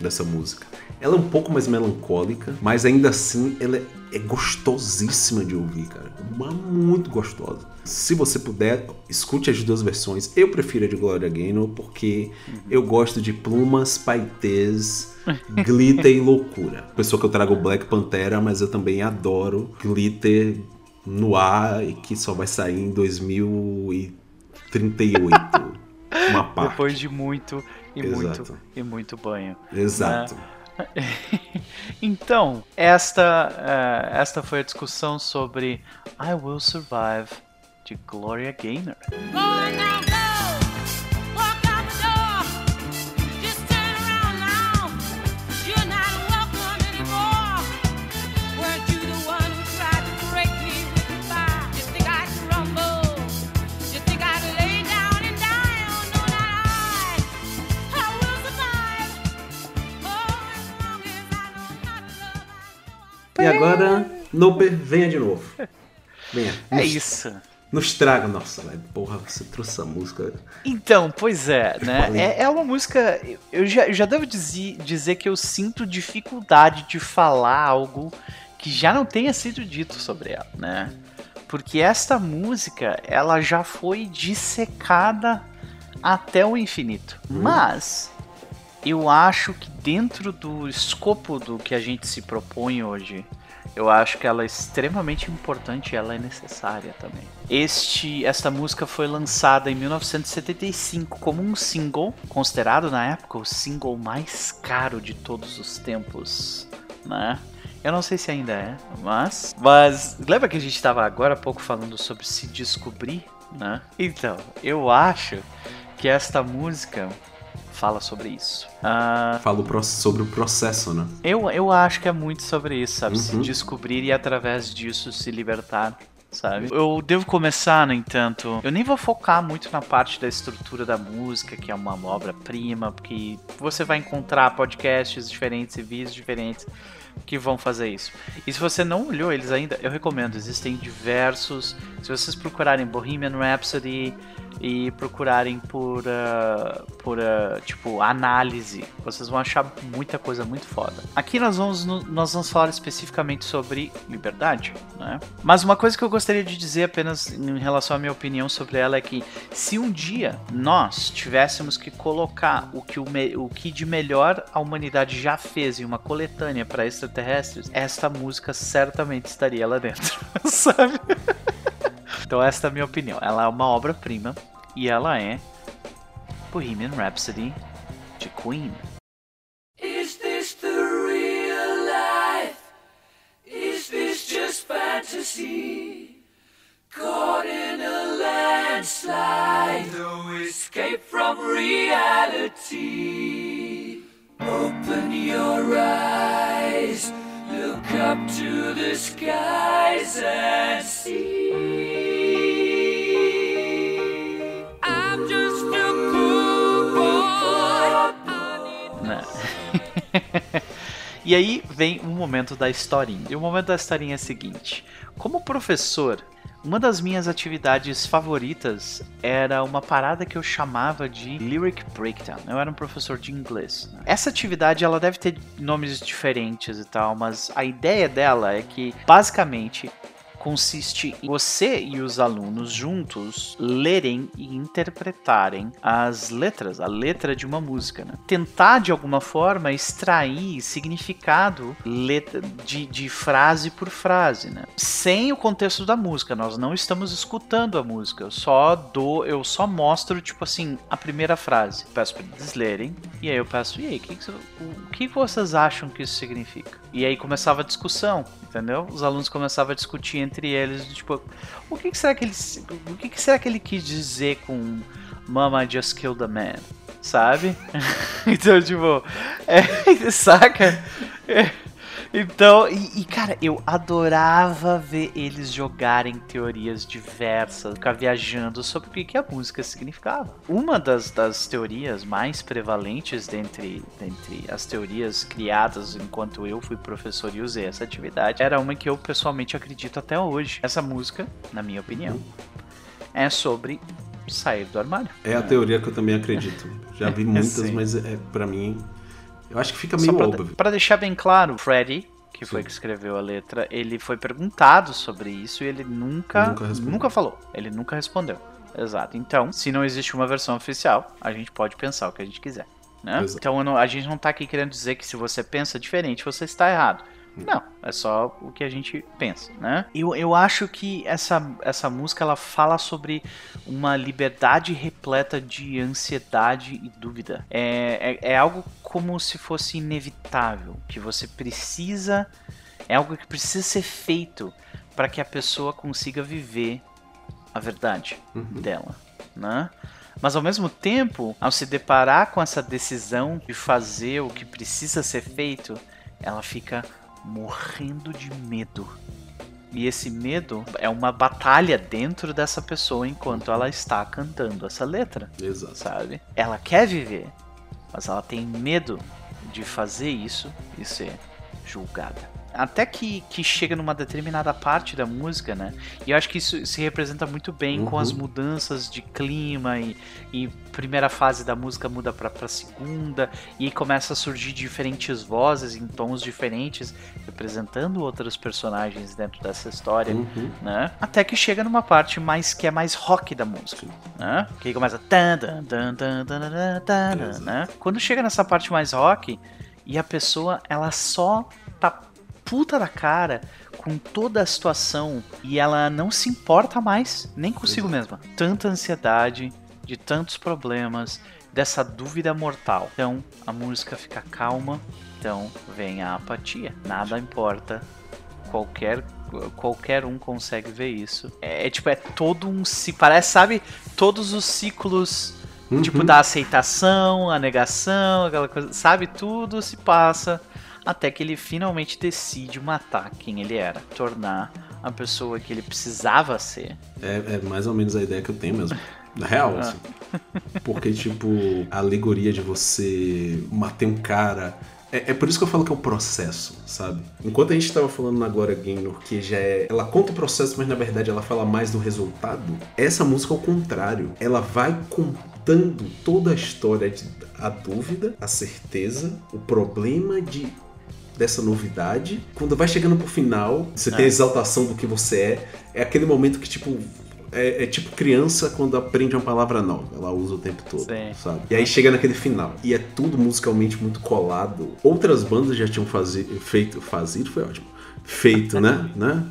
dessa música. Ela é um pouco mais melancólica, mas ainda assim ela é, gostosíssima de ouvir, cara. Uma muito gostosa. Se você puder, escute as duas versões. Eu prefiro a de Gloria Gaynor porque eu gosto de plumas, paetês, glitter e loucura. Pessoa que eu trago Black Pantera, mas eu também adoro glitter no ar e que só vai sair em 2038. Uma parte. Depois de muito e Exato. muito e muito banho. Exato. Né? então, esta, uh, esta foi a discussão sobre I Will Survive de Gloria Gaynor. E agora, Noper, venha de novo. Venha. É isso. Não estraga. Nossa, velho, porra, você trouxe essa música. Então, pois é, né? É, é, uma música. Eu já, eu já devo dizer, dizer que eu sinto dificuldade de falar algo que já não tenha sido dito sobre ela, né? Porque esta música, ela já foi dissecada até o infinito. Hum. Mas eu acho que dentro do escopo do que a gente se propõe hoje, eu acho que ela é extremamente importante e ela é necessária também. Este, esta música foi lançada em 1975 como um single, considerado na época o single mais caro de todos os tempos, né? Eu não sei se ainda é, mas. Mas lembra que a gente estava agora há pouco falando sobre se descobrir, né? Então, eu acho que esta música fala sobre isso. Uh, fala sobre o processo, né? Eu, eu acho que é muito sobre isso, sabe? Uhum. Se descobrir e através disso se libertar. Sabe? Eu devo começar, no entanto. Eu nem vou focar muito na parte da estrutura da música, que é uma obra-prima, porque você vai encontrar podcasts diferentes e vídeos diferentes que vão fazer isso. E se você não olhou eles ainda, eu recomendo. Existem diversos. Se vocês procurarem Bohemian Rhapsody, e procurarem por, uh, por uh, tipo, análise. Vocês vão achar muita coisa muito foda. Aqui nós vamos, nós vamos falar especificamente sobre liberdade, né? Mas uma coisa que eu gostaria de dizer apenas em relação à minha opinião sobre ela é que se um dia nós tivéssemos que colocar o que, o, o que de melhor a humanidade já fez em uma coletânea para extraterrestres, esta música certamente estaria lá dentro, sabe? Então esta é a minha opinião. Ela é uma obra-prima e ela é Bohemian Rhapsody de Queen. Is this the real life? Is this just fantasy? Caught in a landslide, no escape from reality. Open your eyes, look up to the skies and see. e aí vem o momento da historinha. E o momento da historinha é o seguinte: como professor, uma das minhas atividades favoritas era uma parada que eu chamava de Lyric Breakdown. Eu era um professor de inglês. Né? Essa atividade ela deve ter nomes diferentes e tal, mas a ideia dela é que basicamente consiste em você e os alunos juntos lerem e interpretarem as letras, a letra de uma música. Né? Tentar de alguma forma extrair significado de, de frase por frase, né? sem o contexto da música. Nós não estamos escutando a música, eu só dou, eu só mostro tipo assim a primeira frase. Peço para eles lerem e aí eu peço e aí, que que, o que vocês acham que isso significa? E aí começava a discussão, entendeu? Os alunos começavam a discutir entre eles, tipo, o que, que será que ele, o que, que será que ele quis dizer com Mama just killed a man, sabe? então, tipo, é, saca? É. Então, e, e, cara, eu adorava ver eles jogarem teorias diversas, ficar viajando sobre o que, que a música significava. Uma das, das teorias mais prevalentes dentre, dentre as teorias criadas enquanto eu fui professor e usei essa atividade era uma que eu pessoalmente acredito até hoje. Essa música, na minha opinião, é sobre sair do armário. É a teoria que eu também acredito. Já vi muitas, mas é para mim eu acho que fica meio pra, óbvio. Pra deixar bem claro, Freddy, que Sim. foi que escreveu a letra, ele foi perguntado sobre isso e ele nunca, nunca, nunca falou. Ele nunca respondeu. Exato. Então, se não existe uma versão oficial, a gente pode pensar o que a gente quiser. Né? Então não, a gente não tá aqui querendo dizer que se você pensa diferente, você está errado. Não, é só o que a gente pensa, né? Eu, eu acho que essa, essa música ela fala sobre uma liberdade repleta de ansiedade e dúvida. É, é, é algo como se fosse inevitável, que você precisa. É algo que precisa ser feito para que a pessoa consiga viver a verdade uhum. dela, né? Mas ao mesmo tempo, ao se deparar com essa decisão de fazer o que precisa ser feito, ela fica morrendo de medo. E esse medo é uma batalha dentro dessa pessoa enquanto ela está cantando essa letra. Exato. Sabe? Ela quer viver, mas ela tem medo de fazer isso e ser julgada. Até que, que chega numa determinada parte da música, né? E eu acho que isso se representa muito bem uhum. com as uhum. mudanças de clima e, e primeira fase da música muda pra, pra segunda e começa a surgir diferentes vozes em tons diferentes, representando outros personagens dentro dessa história, uhum. né? Até que chega numa parte mais que é mais rock da música, né? Que aí começa né? Quando chega nessa parte mais rock e a pessoa ela só puta da cara com toda a situação e ela não se importa mais nem consigo mesma. Tanta ansiedade, de tantos problemas, dessa dúvida mortal. Então a música fica calma, então vem a apatia. Nada importa. Qualquer qualquer um consegue ver isso. É, é tipo é todo um se parece, sabe, todos os ciclos uhum. tipo da aceitação, a negação, aquela coisa, sabe, tudo se passa até que ele finalmente decide matar quem ele era, tornar a pessoa que ele precisava ser. É, é mais ou menos a ideia que eu tenho mesmo. Na real, ah. assim. Porque, tipo, a alegoria de você matar um cara. É, é, por isso que eu falo que é o processo, sabe? Enquanto a gente tava falando na Glória Gaynor, que já é. Ela conta o processo, mas na verdade ela fala mais do resultado. Essa música, ao contrário, ela vai contando toda a história, de, a dúvida, a certeza, o problema de dessa novidade. Quando vai chegando pro final, você é. tem a exaltação do que você é. É aquele momento que, tipo, é, é, tipo criança quando aprende uma palavra nova. Ela usa o tempo todo, Sim. sabe? E aí chega naquele final. E é tudo musicalmente muito colado. Outras bandas já tinham fazi feito. Fazido foi ótimo. Feito, né? né?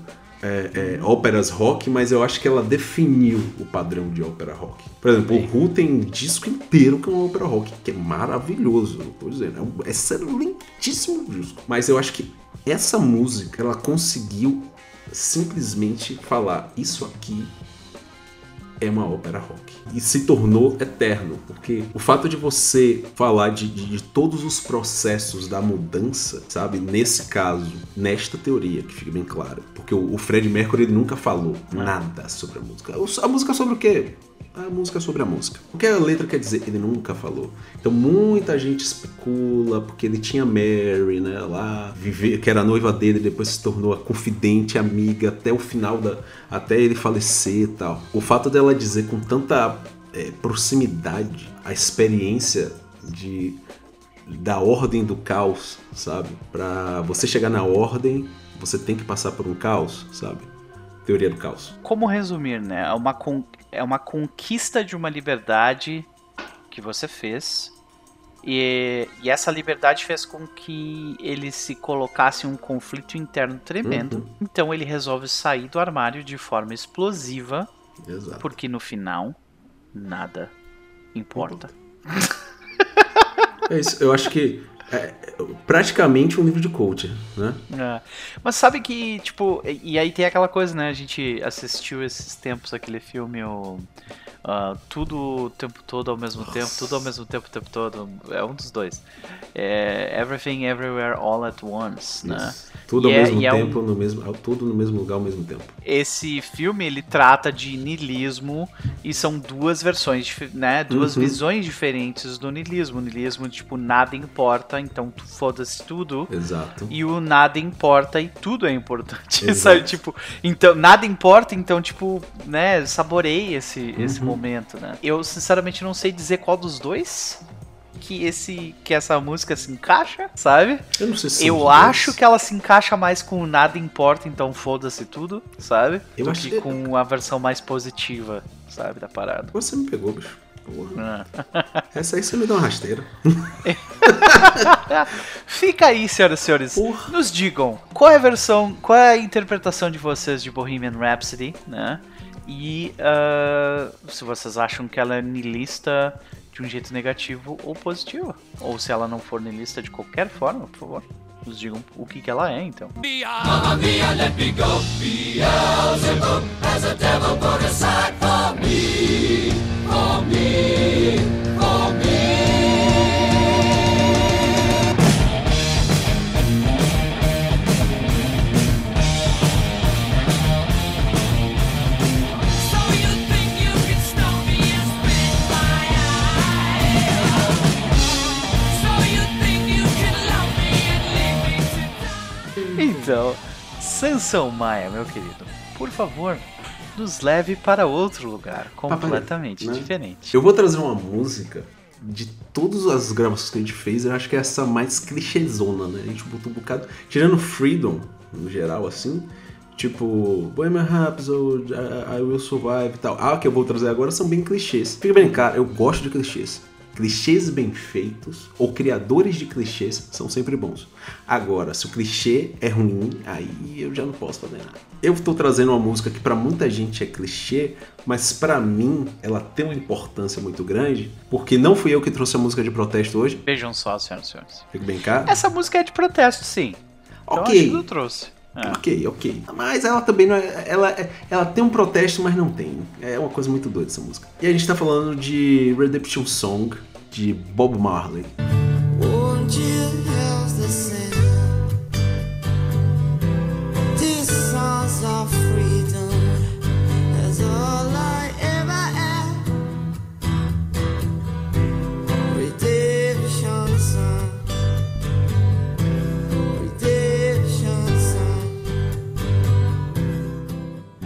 É, é, óperas rock, mas eu acho que ela definiu o padrão de ópera rock. Por exemplo, Sim. o Who tem um disco inteiro que é uma ópera rock, que é maravilhoso, não tô dizendo, é um excelentíssimo disco. Mas eu acho que essa música, ela conseguiu simplesmente falar isso aqui é uma ópera rock. E se tornou eterno, porque o fato de você falar de, de, de, todos os processos da mudança, sabe? Nesse caso, nesta teoria, que fica bem claro. Porque o, o Fred Mercury ele nunca falou nada sobre a música. A música sobre o quê? a música sobre a música. O que a letra quer dizer? Ele nunca falou. Então muita gente especula porque ele tinha Mary, né, lá, que era a noiva dele, depois se tornou a confidente, amiga até o final da, até ele falecer e tal. O fato dela dizer com tanta é, proximidade a experiência de da ordem do caos, sabe? Para você chegar na ordem, você tem que passar por um caos, sabe? Teoria do caos. Como resumir, né? É uma, con é uma conquista de uma liberdade que você fez. E, e, essa liberdade fez com que ele se colocasse em um conflito interno tremendo. Uhum. Então ele resolve sair do armário de forma explosiva. Exato. Porque no final, nada importa. É isso, eu acho que é praticamente um livro de coach, né? É. Mas sabe que, tipo, e aí tem aquela coisa, né? A gente assistiu esses tempos aquele filme, o. Uh, tudo o tempo todo ao mesmo Nossa. tempo, tudo ao mesmo tempo o tempo todo. É um dos dois. É Everything Everywhere All at Once, né? Tudo e ao é, mesmo tempo, é um... no mesmo, tudo no mesmo lugar ao mesmo tempo. Esse filme ele trata de niilismo e são duas versões, né? Duas uhum. visões diferentes do niilismo. O niilismo tipo nada importa, então tu foda-se tudo. Exato. E o nada importa e tudo é importante, sabe? Tipo, então nada importa, então tipo, né? Saborei esse uhum. esse momento, né? Eu sinceramente não sei dizer qual dos dois que esse que essa música se encaixa, sabe? Eu não sei se Eu acho que ela se encaixa mais com nada importa, então foda-se tudo, sabe? Eu Do acho que com a versão mais positiva, sabe, da parada. Você me pegou, bicho. Porra. Ah. Essa aí você me dá uma rasteira. Fica aí, senhoras e senhores. Porra. Nos digam qual é a versão, qual é a interpretação de vocês de Bohemian Rhapsody, né? E uh, se vocês acham que ela é nilista de um jeito negativo ou positivo. Ou se ela não for na lista de qualquer forma, por favor, nos digam o que, que ela é, então. Mamma mia, let me go. Has devil put for me, for me, for me. Então, Sansão Maia, meu querido, por favor, nos leve para outro lugar, completamente Papai, né? diferente. Eu vou trazer uma música de todas as gravações que a gente fez, eu acho que é essa mais clichêzona, né? A gente botou um bocado. Tirando Freedom, no geral, assim. Tipo, Bohemian Rhapsody, I Will Survive e tal. Ah, que eu vou trazer agora são bem clichês. Fica bem, cara, eu gosto de clichês. Clichês bem feitos ou criadores de clichês são sempre bons. Agora, se o clichê é ruim, aí eu já não posso fazer nada. Eu estou trazendo uma música que para muita gente é clichê, mas para mim ela tem uma importância muito grande, porque não fui eu que trouxe a música de protesto hoje. Vejam só, senhoras e senhores. Fica bem cá. Essa música é de protesto, sim. Então, ok. eu trouxe. É. Ok, ok. Mas ela também não é. Ela, é, ela tem um protesto, mas não tem. É uma coisa muito doida essa música. E a gente tá falando de Redemption Song, de Bob Marley. Won't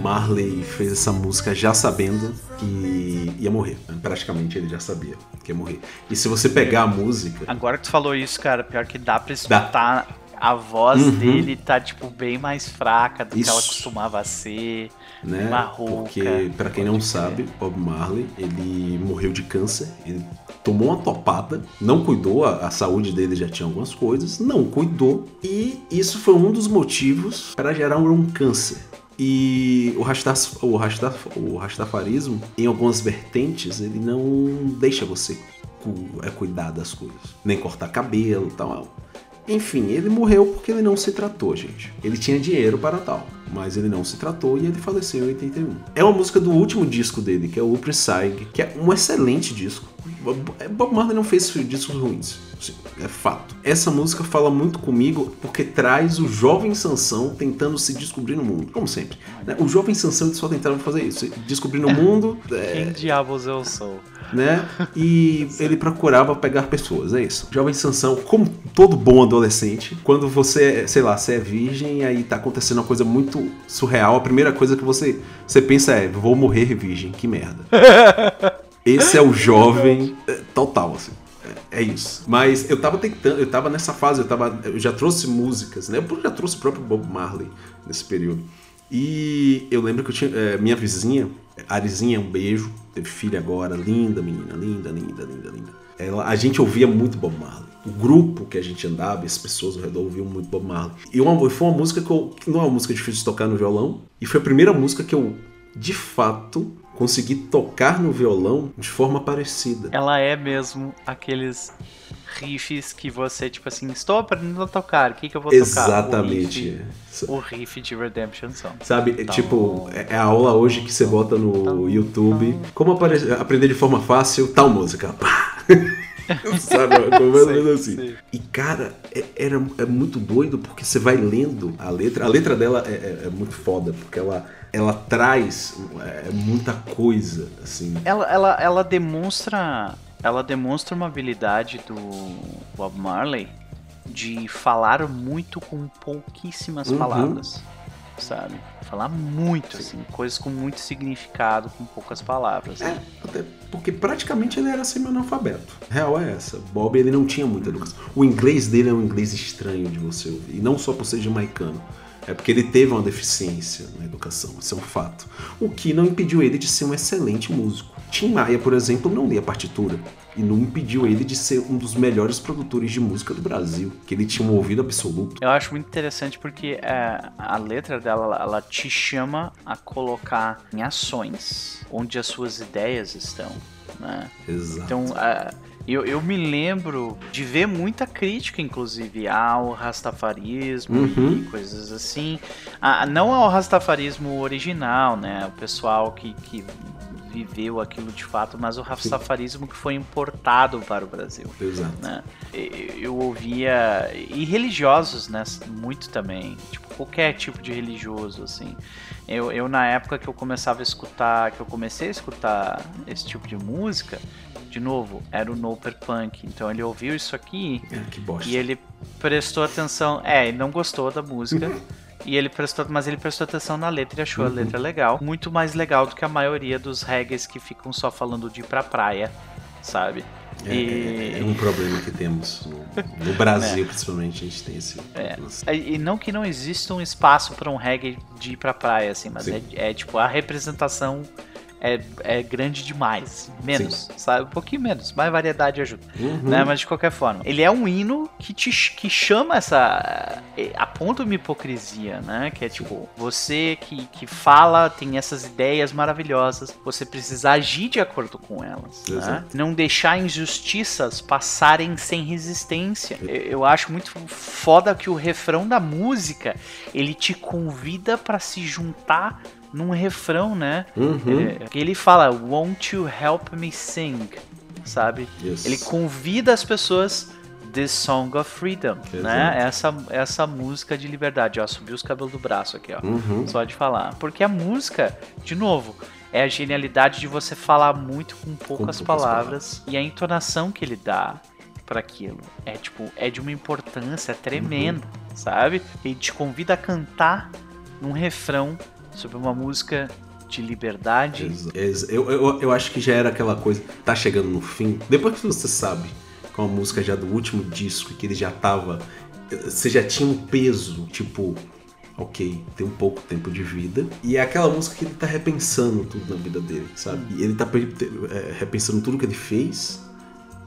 Marley fez essa música já sabendo que ia morrer. Praticamente ele já sabia que ia morrer. E se você pegar a música. Agora que tu falou isso, cara, pior que dá pra escutar. Dá. A voz uhum. dele tá, tipo, bem mais fraca do isso. que ela costumava ser. Né? Porque, para quem não sabe, Bob Marley, ele morreu de câncer. Ele tomou uma topada, não cuidou, a, a, saúde dele já tinha algumas coisas, não cuidou, e isso foi um dos motivos para gerar um câncer. E o, Rastaf, o, Rastaf, o Rastafarismo, em algumas vertentes, ele não deixa você é, cuidar das coisas. Nem cortar cabelo e tal. Enfim, ele morreu porque ele não se tratou, gente. Ele tinha dinheiro para tal, mas ele não se tratou e ele faleceu em 81. É uma música do último disco dele, que é o Side, que é um excelente disco. Bob Marley não fez discos ruins é fato. Essa música fala muito comigo porque traz o jovem Sansão tentando se descobrir no mundo, como sempre. Né? O jovem Sansão só tentava fazer isso, descobrir no mundo. É... Quem diabos eu sou? Né? E ele procurava pegar pessoas, é isso. Jovem Sansão, como todo bom adolescente, quando você, sei lá, você é virgem e aí tá acontecendo uma coisa muito surreal, a primeira coisa que você, você pensa é: vou morrer virgem, que merda. Esse é o jovem é, total, assim é isso. Mas eu tava tentando, eu tava nessa fase, eu, tava, eu já trouxe músicas, né? Eu já trouxe o próprio Bob Marley nesse período. E eu lembro que eu tinha. É, minha vizinha, Arizinha, um beijo, teve filha agora, linda menina, linda, linda, linda, linda. Ela, a gente ouvia muito Bob Marley. O grupo que a gente andava, as pessoas ao redor ouviam muito Bob Marley. E uma, foi uma música que, eu, que não é uma música difícil de tocar no violão. E foi a primeira música que eu, de fato, conseguir tocar no violão de forma parecida. Ela é mesmo aqueles riffs que você, tipo assim, estou aprendendo a tocar, o que, que eu vou Exatamente. tocar? Exatamente. O, o riff de Redemption Song. Sabe, então, tipo, é, é a aula hoje que você bota no então, YouTube. Então. Como aprender de forma fácil tal música. Pá! Sabe, é assim. Sim. E cara, é, era, é muito doido porque você vai lendo a letra. A letra dela é, é, é muito foda, porque ela ela traz é, muita coisa, assim. Ela, ela, ela demonstra. Ela demonstra uma habilidade do Bob Marley de falar muito com pouquíssimas uhum. palavras. Sabe? Falar muito, Sim. assim, coisas com muito significado, com poucas palavras. É, até porque praticamente ele era semi-analfabeto. Real é essa. Bob ele não tinha muita educação. O inglês dele é um inglês estranho de você ouvir. E não só por ser jamaicano. É porque ele teve uma deficiência na educação, isso é um fato. O que não impediu ele de ser um excelente músico. Tim Maia, por exemplo, não lia partitura e não impediu ele de ser um dos melhores produtores de música do Brasil, que ele tinha um ouvido absoluto. Eu acho muito interessante porque é, a letra dela ela te chama a colocar em ações onde as suas ideias estão. Né? Exato. Então, eu, eu me lembro de ver muita crítica, inclusive, ao rastafarismo uhum. e coisas assim. Ah, não ao rastafarismo original, né? O pessoal que, que viveu aquilo de fato, mas o rastafarismo que foi importado para o Brasil. Exato. Né? Eu ouvia. E religiosos, né? Muito também. Tipo, qualquer tipo de religioso, assim. Eu, eu, na época que eu começava a escutar, que eu comecei a escutar esse tipo de música, de novo, era o Noper Punk. Então ele ouviu isso aqui é, e ele prestou atenção. É, ele não gostou da música. E ele prestou, mas ele prestou atenção na letra e achou uhum. a letra legal. Muito mais legal do que a maioria dos reggaes que ficam só falando de ir pra praia, sabe? É, e... é, é um problema que temos no, no Brasil, é. principalmente, a gente tem esse. É. E não que não exista um espaço para um reggae de ir pra praia, assim, mas é, é, tipo a representação é, é grande demais. Menos, Sim. sabe? Um pouquinho menos. Mais variedade ajuda. Uhum. Né? Mas de qualquer forma. Ele é um hino que te que chama essa. É, aponta uma hipocrisia, né? Que é tipo, você que, que fala, tem essas ideias maravilhosas, você precisa agir de acordo com elas. Né? Não deixar injustiças passarem sem resistência. Eu, eu acho muito foda que o refrão da música ele te convida para se juntar num refrão, né? Uhum. É, ele fala, Won't you help me sing? Sabe? Yes. Ele convida as pessoas This Song of Freedom, Exato. né? Essa, essa música de liberdade. Ó, subiu os cabelos do braço aqui, ó. Uhum. Só de falar. Porque a música, de novo, é a genialidade de você falar muito com poucas, com poucas palavras, palavras, e a entonação que ele dá para aquilo é tipo é de uma importância tremenda, uhum. sabe? Ele te convida a cantar num refrão sobre uma música de liberdade. Eu, eu, eu acho que já era aquela coisa, tá chegando no fim. Depois que você sabe com a música já do último disco, que ele já tava. Você já tinha um peso, tipo, ok, tem um pouco tempo de vida. E é aquela música que ele tá repensando tudo na vida dele, sabe? E ele tá é, repensando tudo que ele fez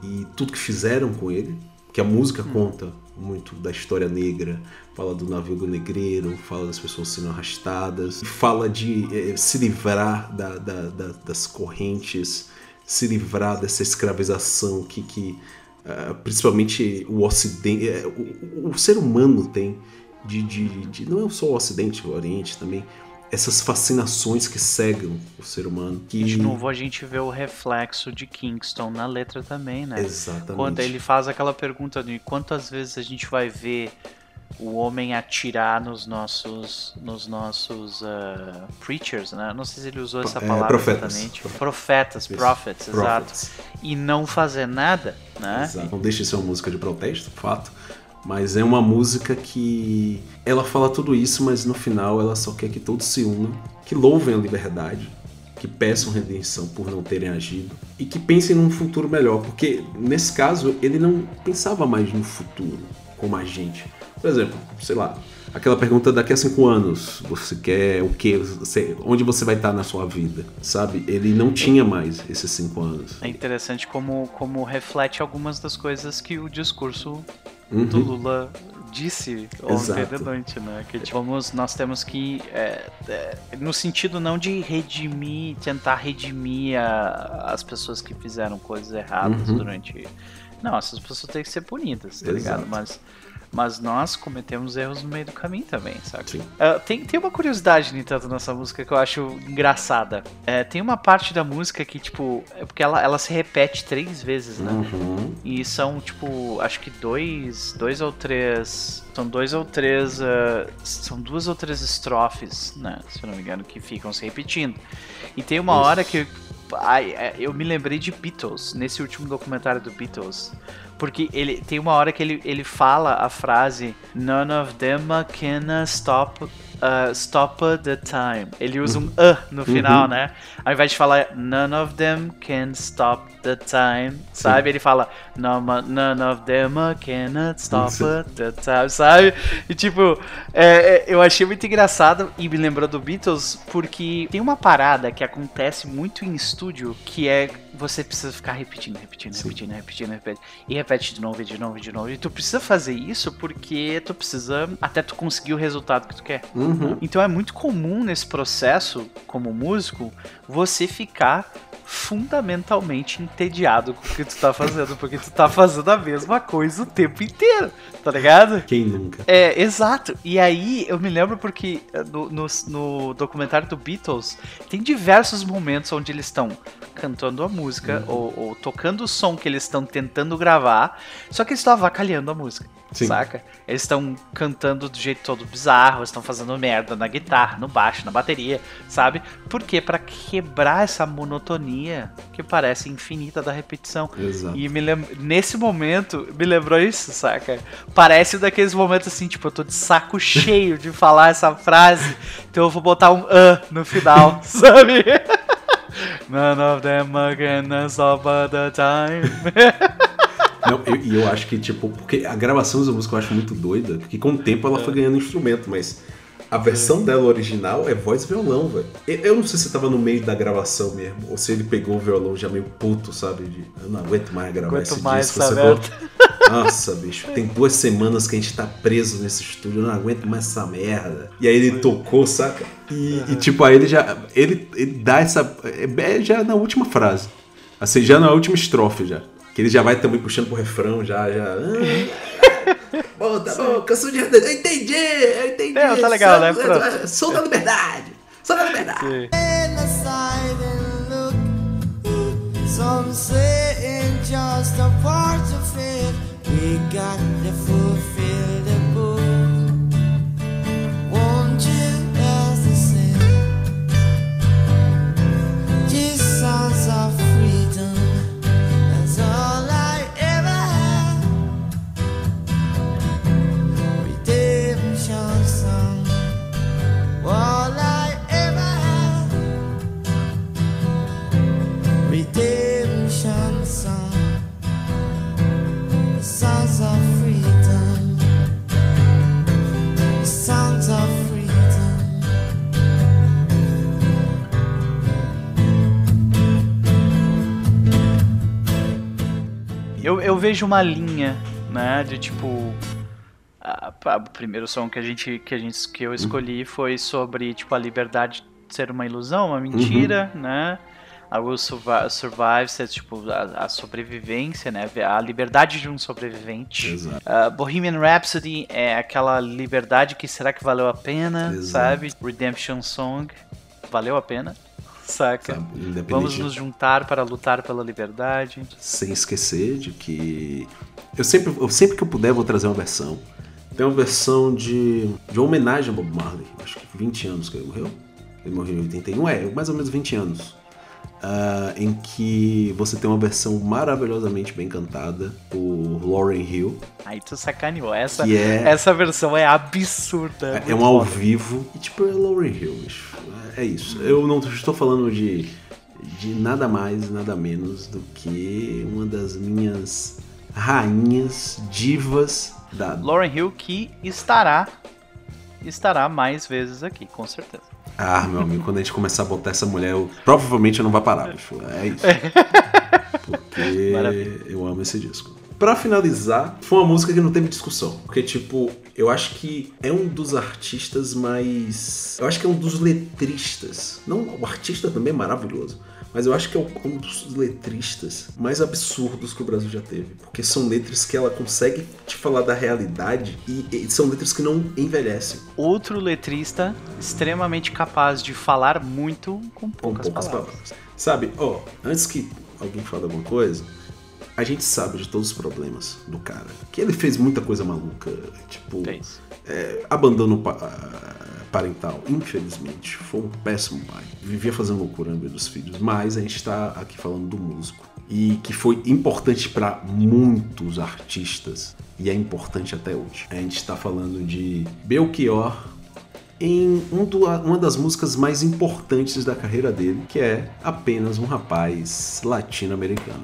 e tudo que fizeram com ele. Que a música hum. conta muito da história negra, fala do navio do negreiro, fala das pessoas sendo arrastadas, fala de é, se livrar da, da, da, das correntes, se livrar dessa escravização que, que uh, principalmente o ocidente, uh, o, o, ser humano tem de, de, de, não é só o ocidente, o oriente também, essas fascinações que cegam o ser humano. Que... De novo, a gente vê o reflexo de Kingston na letra também, né? Exatamente. Quando ele faz aquela pergunta de quantas vezes a gente vai ver o homem atirar nos nossos nos nossos uh, preachers, né? Não sei se ele usou essa é, palavra é, profetas. exatamente. Profetas, prophets, exato. E não fazer nada, né? Exato. Não deixa de ser uma música de protesto, fato. Mas é uma música que ela fala tudo isso, mas no final ela só quer que todos se unam, que louvem a liberdade, que peçam redenção por não terem agido e que pensem num futuro melhor, porque nesse caso ele não pensava mais no futuro como a gente. Por exemplo, sei lá, aquela pergunta daqui a cinco anos, você quer o quê? Você, onde você vai estar na sua vida? Sabe? Ele não tinha mais esses cinco anos. É interessante como, como reflete algumas das coisas que o discurso uhum. do Lula disse ontem de noite, né? Que tipo, vamos, nós temos que, é, é, no sentido não de redimir, tentar redimir a, as pessoas que fizeram coisas erradas uhum. durante. Não, essas pessoas têm que ser punidas, tá Exato. ligado? Mas mas nós cometemos erros no meio do caminho também, sabe? Uh, tem, tem uma curiosidade, no entanto, nessa música que eu acho engraçada. É, tem uma parte da música que, tipo, é porque ela, ela se repete três vezes, né? Uhum. E são, tipo, acho que dois, dois ou três. São dois ou três. Uh, são duas ou três estrofes, né? Se eu não me engano, que ficam se repetindo. E tem uma Isso. hora que. Ai, é, eu me lembrei de Beatles, nesse último documentário do Beatles. Porque ele tem uma hora que ele, ele fala a frase None of them can stop uh, stop the time. Ele usa um uh no final, uhum. né? Ao invés de falar none of them can stop the time, sabe? Sim. Ele fala none of them can stop the time, sabe? E tipo, é, é, eu achei muito engraçado e me lembrou do Beatles porque tem uma parada que acontece muito em estúdio que é você precisa ficar repetindo, repetindo, Sim. repetindo, repetindo, repetindo. E repete de novo, e de novo, e de novo. E tu precisa fazer isso porque tu precisa até tu conseguir o resultado que tu quer. Uhum. Então é muito comum nesse processo, como músico, você ficar fundamentalmente entediado com o que tu tá fazendo, porque tu tá fazendo a mesma coisa o tempo inteiro, tá ligado? Quem nunca? É, exato. E aí eu me lembro porque eh, no, no, no documentário do Beatles tem diversos momentos onde eles estão cantando a música uhum. ou, ou, tocando o som que eles estão tentando gravar, só que eles estão avacalhando a música. Sim. Saca? Eles estão cantando do jeito todo bizarro, estão fazendo merda na guitarra, no baixo, na bateria, sabe? Por quê? Pra quebrar essa monotonia que parece infinita da repetição. Exato. E me lem... nesse momento, me lembrou isso, saca? Parece daqueles momentos assim, tipo, eu tô de saco cheio de falar essa frase, então eu vou botar um uh no final, sabe? None of them again all the time. Não, e eu, eu, acho que, tipo, porque a gravação dessa música eu acho muito doida, porque com o tempo ela foi ganhando instrumento, mas a versão dela original é voz e violão, velho. Eu não sei se tava no meio da gravação mesmo, ou se ele pegou o violão já meio puto, sabe? De, eu não aguento mais gravar Quanto esse mais disco. Você volta... Nossa, bicho, tem duas semanas que a gente tá preso nesse estúdio, eu não aguento mais essa merda. E aí ele tocou, saca? E, uhum. e tipo, aí ele já. Ele, ele dá essa. É, é já na última frase. Assim, já na última estrofe já. Que ele já vai também puxando pro refrão, já, já. Bom, tá bom, canção de. Eu entendi, eu entendi. É, tá legal, né? Pronto. Sou da liberdade. Sou da liberdade. Some say in just a part of it, we got to fulfill vejo uma linha, né, de tipo a, a, o primeiro som que a gente que a gente que eu uhum. escolhi foi sobre tipo a liberdade ser uma ilusão, uma mentira, uhum. né? Algo survive, survive ser tipo a, a, sobrevivência, né? A liberdade de um sobrevivente. Uh, Bohemian Rhapsody é aquela liberdade que será que valeu a pena, Exato. sabe? Redemption Song valeu a pena saca? Vamos nos juntar para lutar pela liberdade. Sem esquecer de que eu sempre, eu sempre que eu puder vou trazer uma versão. Tem uma versão de, de homenagem a Bob Marley, acho que 20 anos que ele morreu. Ele morreu em 81, é, mais ou menos 20 anos. Uh, em que você tem uma versão maravilhosamente bem cantada por Lauren Hill. Aí tu sacaneou. Essa, é, essa versão é absurda. É, é um ao vivo. E tipo, é Lauren Hill, bicho. É, é isso. Eu não estou falando de, de nada mais, nada menos do que uma das minhas rainhas, divas da. Lauren Hill que estará estará mais vezes aqui, com certeza. Ah, meu amigo, quando a gente começar a botar essa mulher, eu, provavelmente eu não vai parar, bicho. É isso. Porque Maravilha. eu amo esse disco. Para finalizar, foi uma música que não teve discussão. Porque, tipo, eu acho que é um dos artistas mais. Eu acho que é um dos letristas. Não, o artista também é maravilhoso. Mas eu acho que é um dos letristas mais absurdos que o Brasil já teve. Porque são letras que ela consegue te falar da realidade e, e são letras que não envelhecem. Outro letrista extremamente capaz de falar muito com poucas, com poucas palavras. palavras. Sabe, ó, antes que alguém fale alguma coisa, a gente sabe de todos os problemas do cara. Que ele fez muita coisa maluca, tipo, é, abandono parental, infelizmente. Foi um péssimo pai. Vivia fazendo loucura no meio dos filhos. Mas a gente está aqui falando do músico. E que foi importante para muitos artistas. E é importante até hoje. A gente está falando de Belchior em um do, uma das músicas mais importantes da carreira dele, que é Apenas um Rapaz Latino-Americano.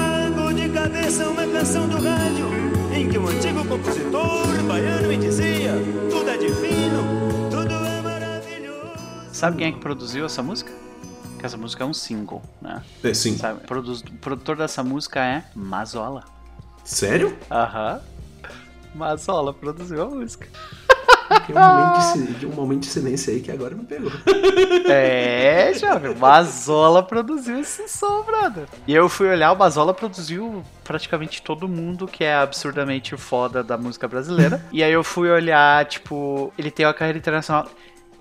cabeça uma canção do rádio em que um antigo compositor baiano me dizia: tudo é divino, tudo é maravilhoso. Sabe quem é que produziu essa música? Que essa música é um single, né? É, sim. Sabe? Produz, o produtor dessa música é Mazola. Sério? Aham. Mazola produziu a música. Tem um momento, de, um momento de silêncio aí que agora me pegou. É, jovem, o Mazola produziu esse som, brother. E eu fui olhar, o Mazola produziu praticamente todo mundo que é absurdamente foda da música brasileira. e aí eu fui olhar, tipo, ele tem uma carreira internacional.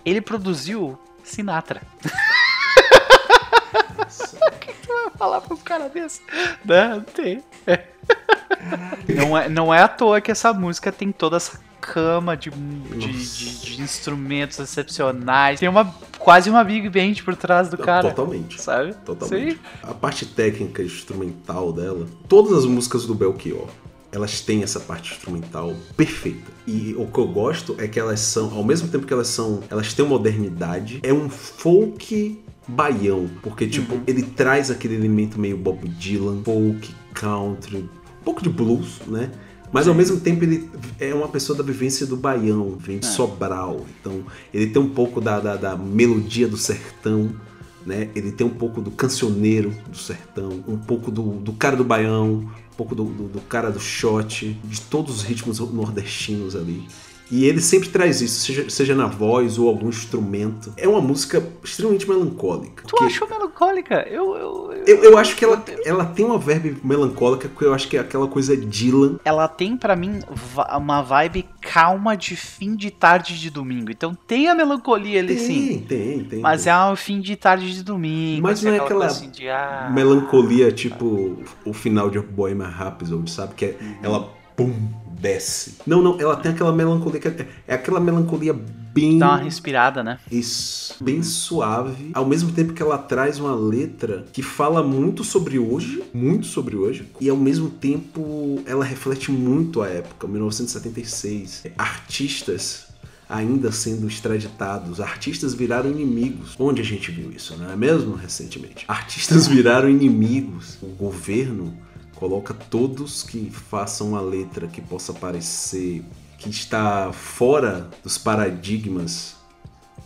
Ele produziu Sinatra. O falar pra um cara desse? Né? Não tem. Não é, não é à toa que essa música tem toda essa cama de, de, de- de instrumentos excepcionais. Tem uma quase uma big band por trás do cara. Totalmente. Sabe? Totalmente. Sim. A parte técnica instrumental dela, todas as músicas do Belchior, elas têm essa parte instrumental perfeita. E o que eu gosto é que elas são, ao mesmo tempo que elas são, elas têm modernidade, é um folk baião, porque tipo, Uhum. ele traz aquele elemento meio Bob Dylan, folk, country, um pouco de blues, né? Mas ao Sim. mesmo tempo ele é uma pessoa da vivência do Baião, vem de É. Sobral. Então ele tem um pouco da, da, da melodia do sertão, né? Ele tem um pouco do cancioneiro do sertão, um pouco do, do cara do Baião, um pouco do, do, do cara do shot, de todos os ritmos nordestinos ali. E ele sempre traz isso, seja, seja na voz ou algum instrumento. É uma música extremamente melancólica. Tu que- achou melancólica? Eu, eu, eu, eu acho que ela, ela tem uma verve melancólica, porque eu acho que é aquela coisa Dylan. Ela tem pra mim uma vibe calma de fim de tarde de domingo. Então tem a melancolia ali sim. Tem, tem, tem. Mas tem. é um fim de tarde de domingo. Mas não é aquela assim de, ah, melancolia tipo o final de Bohemian Rhapsody, sabe? Que é, Uhum. ela, pum, desce. Não, não, ela tem aquela melancolia, que é, é aquela melancolia bem... Dá uma respirada, né? Isso, bem suave, ao mesmo tempo que ela traz uma letra que fala muito sobre hoje, muito sobre hoje, e ao mesmo tempo ela reflete muito a época, 1976. Artistas ainda sendo extraditados, artistas viraram inimigos. Onde a gente viu isso, não é mesmo? Recentemente. Artistas viraram inimigos. O governo coloca todos que façam uma letra que possa parecer que está fora dos paradigmas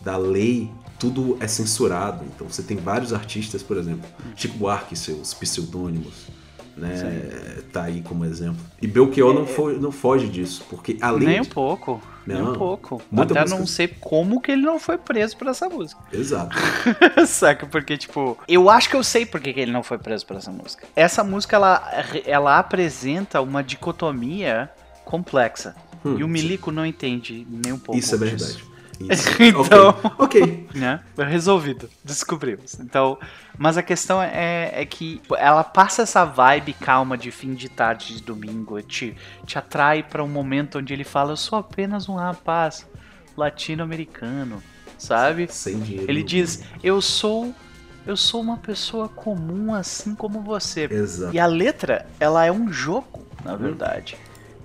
da lei, tudo é censurado. Então você tem vários artistas, por exemplo, Chico Buarque seus pseudônimos, né? Tá aí como exemplo. E Belchior não, fo- não foge disso, porque além Nem um de... pouco. Nem Não. um pouco. Até música- não sei como que ele não foi preso por essa música. Exato. Saca? Porque, tipo, eu acho que eu sei por que ele não foi preso por essa música. Essa música, ela, ela apresenta uma dicotomia complexa. Hum, e o Milico não entende nem um pouco Isso é disso. verdade. Isso. Então- Ok. né? Resolvido. Descobrimos. Então, mas a questão é, é que ela passa essa vibe calma de fim de tarde de domingo, te, te atrai pra um momento onde ele fala: Eu sou apenas um rapaz latino-americano, sabe? Sem dinheiro. Ele diz. Eu sou. Eu sou uma pessoa comum assim como você. Exato. E a letra, ela é um jogo, na Uhum. verdade.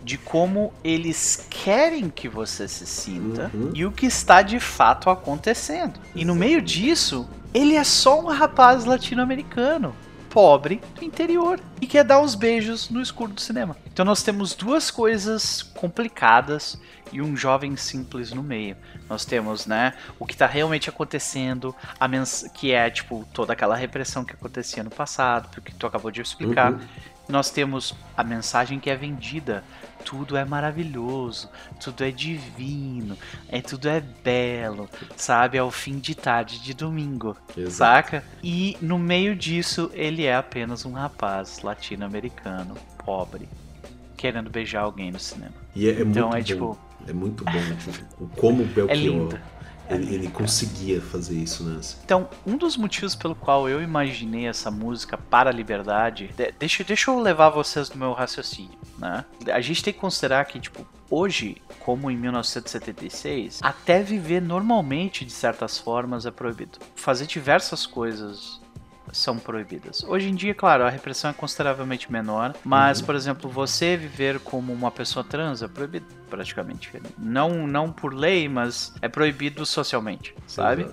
De como eles querem que você se sinta Uhum. e o que está de fato acontecendo. E no meio disso, ele é só um rapaz latino-americano, pobre do interior, e quer dar uns beijos no escuro do cinema. Então nós temos duas coisas complicadas e um jovem simples no meio. Nós temos, né, o que está realmente acontecendo, a mens que é tipo toda aquela repressão que acontecia no passado, que tu acabou de explicar. Uhum. Nós temos a mensagem que é vendida. Tudo é maravilhoso, tudo é divino, é tudo é belo, sabe? É o fim de tarde de domingo, Exato. saca? E no meio disso, ele é apenas um rapaz latino-americano, pobre, querendo beijar alguém no cinema. E é, é Então muito é bom. tipo- É muito bom. tipo, como o Belchior. É lindo. Ele, ele conseguia fazer isso, né? Então, um dos motivos pelo qual eu imaginei essa música para a liberdade, de- deixa, deixa eu levar vocês no meu raciocínio, né? A gente tem que considerar que, tipo, hoje, como em 1976, até viver normalmente, de certas formas, é proibido. Fazer diversas coisas são proibidas. Hoje em dia, claro, a repressão é consideravelmente menor, mas, Uhum. por exemplo, você viver como uma pessoa trans é proibido, praticamente. Não, não por lei, mas é proibido socialmente, sabe?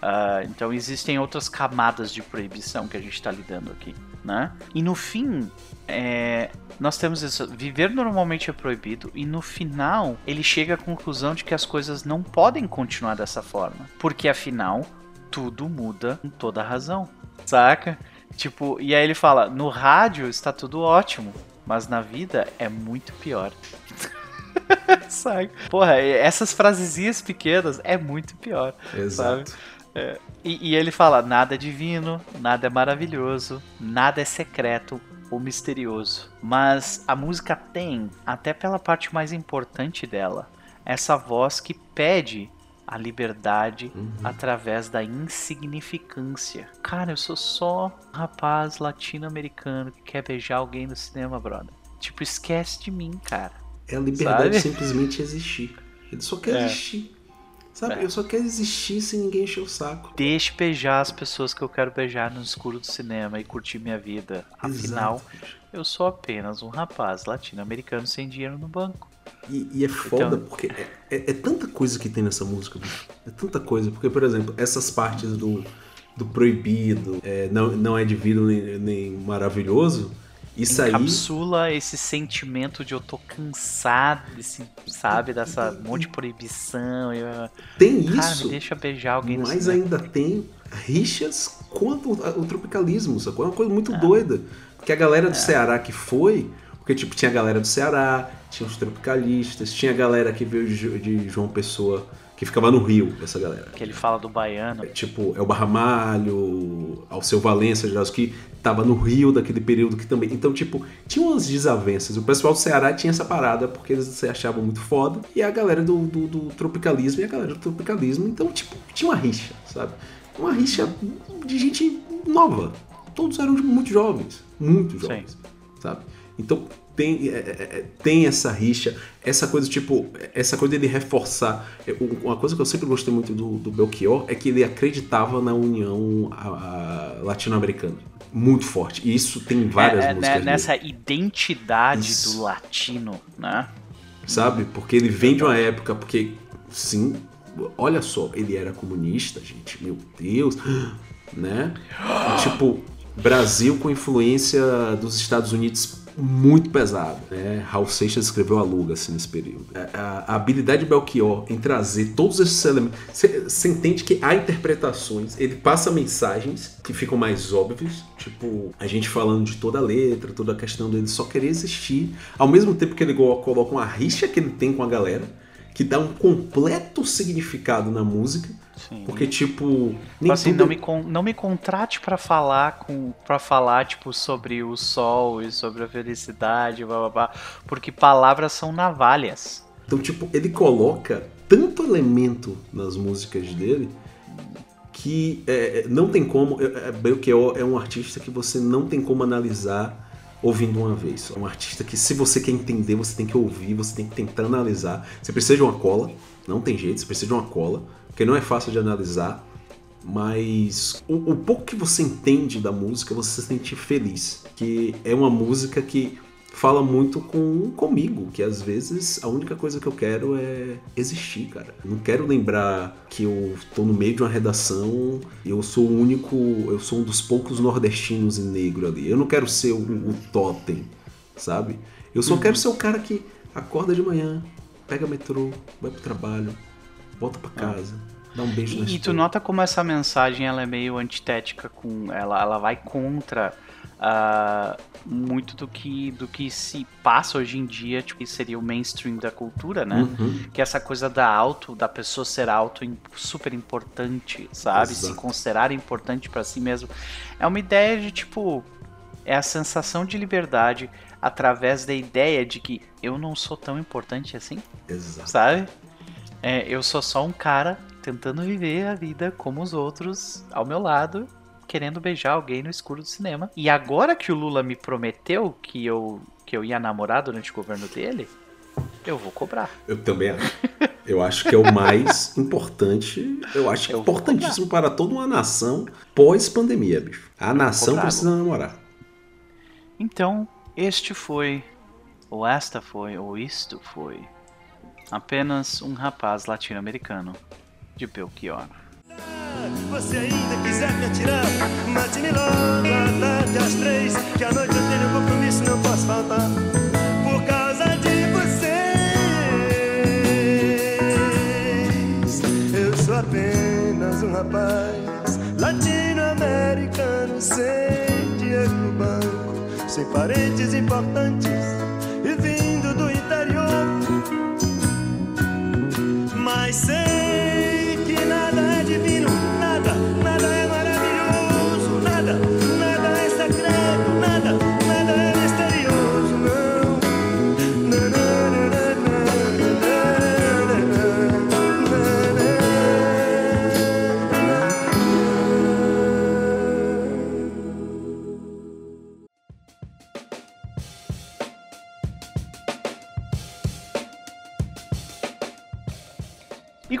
Ah, então existem outras camadas de proibição que a gente está lidando aqui, né? E no fim, é, nós temos isso. Viver normalmente é proibido e no final ele chega à conclusão de que as coisas não podem continuar dessa forma, porque afinal tudo muda com toda razão, saca? Tipo, e aí ele fala: no rádio está tudo ótimo, mas na vida é muito pior. saca? Porra, essas frasezinhas pequenas é muito pior. Exato. Sabe? É, e, e ele fala: nada é divino, nada é maravilhoso, nada é secreto, ou misterioso. Mas a música tem, até pela parte mais importante dela, essa voz que pede a liberdade uhum. através da insignificância. Cara, eu sou só um rapaz latino-americano que quer beijar alguém no cinema, brother. Tipo, esquece de mim, cara. É a liberdade Sabe? simplesmente existir. Ele só quer é. existir. Sabe, é. eu só quero existir sem ninguém encher o saco. Deixe beijar as pessoas que eu quero beijar no escuro do cinema e curtir minha vida. Afinal, Exato. eu sou apenas um rapaz latino-americano sem dinheiro no banco. E, e é foda então... porque é, é, é, tanta coisa que tem nessa música, bicho. É tanta coisa. Porque, por exemplo, essas partes do, do proibido, é, não, não é divino nem, nem maravilhoso isso encapsula aí... esse sentimento de eu tô cansado desse, sabe, dessa monte de proibição. Eu... Tem isso. Deixa beijar alguém Mas ainda tem rixas contra o, tropicalismo, sacou? É uma coisa muito é. doida. Porque a galera do é. Ceará que foi, porque tipo, tinha a galera do Ceará, tinha os tropicalistas, tinha a galera que veio de, João Pessoa que ficava no Rio, essa galera. Que ele fala do baiano. É, tipo, é o Barramalho, Alceu Valença, que tava no Rio daquele período que também. Então, tipo, tinha umas desavenças. O pessoal do Ceará tinha essa parada porque eles se achavam muito foda. E a galera do, do, do tropicalismo e a galera do tropicalismo. Então, tipo, tinha uma rixa, sabe? Uma rixa de gente nova. Todos eram muito jovens. Muito jovens. Sim. Sabe? Então, tem, é, é, é, tem essa rixa, essa coisa, tipo, essa coisa dele reforçar. É, uma coisa que eu sempre gostei muito do, do Belchior é que ele acreditava na união latino-americana. Muito forte. E isso tem várias é, músicas. Nessa identidade isso. do latino, né? Sabe? Porque ele vem de uma época, porque, sim, olha só, ele era comunista, gente, meu Deus, né? Tipo, Brasil com influência dos Estados Unidos muito pesado. Né? Raul Seixas escreveu a Luga assim, nesse período. A, a, a, habilidade de Belchior em trazer todos esses elementos. Você entende que há interpretações, ele passa mensagens que ficam mais óbvias, tipo, a gente falando de toda a letra, toda a questão dele só querer existir, ao mesmo tempo que ele coloca uma rixa que ele tem com a galera, que dá um completo significado na música Sim. Porque, tipo. Nem assim, tudo... não, me con não me contrate para falar com para falar, tipo, sobre o sol e sobre a felicidade, blá, blá, blá, porque palavras são navalhas. Então, tipo, ele coloca tanto elemento nas músicas dele que é, não tem como. É, é Belchior é um artista que você não tem como analisar ouvindo uma vez. É um artista que, se você quer entender, você tem que ouvir, você tem que tentar analisar. Você precisa de uma cola, não tem jeito, você precisa de uma cola porque não é fácil de analisar, mas o, o, pouco que você entende da música você se sente feliz, que é uma música que fala muito com comigo, que às vezes a única coisa que eu quero é existir, cara. Não quero lembrar que eu tô no meio de uma redação e eu sou o único, eu sou um dos poucos nordestinos e negro ali. Eu não quero ser o, o totem, sabe? Eu só uhum. quero ser o cara que acorda de manhã, pega metrô, vai pro trabalho, volta para ah. casa. Dá um beijo na E tu nota como essa mensagem ela é meio antitética com ela, ela vai contra uh, muito do que do que se passa hoje em dia, tipo, que seria o mainstream da cultura, né? Uhum. Que é essa coisa da auto, da pessoa ser auto super importante, sabe? Exato. Se considerar importante para si mesmo. É uma ideia de tipo é a sensação de liberdade através da ideia de que eu não sou tão importante assim. Exato. Sabe? É, eu sou só um cara tentando viver a vida como os outros ao meu lado, querendo beijar alguém no escuro do cinema. E agora que o Lula me prometeu que eu, que eu ia namorar durante o governo dele, eu vou cobrar. Eu também acho. Eu acho que é o mais importante. Eu acho eu importantíssimo para toda uma nação pós-pandemia, bicho. A nação precisa namorar. Então, este foi, ou esta foi, ou isto foi apenas um rapaz latino-americano de Belchior. Você ainda quiser me atirar, mate-me logo à tarde às três, que à noite eu tenho compromisso, não posso faltar. Por causa de vocês, eu sou apenas um rapaz sem dinheiro no banco, sem parentes importantes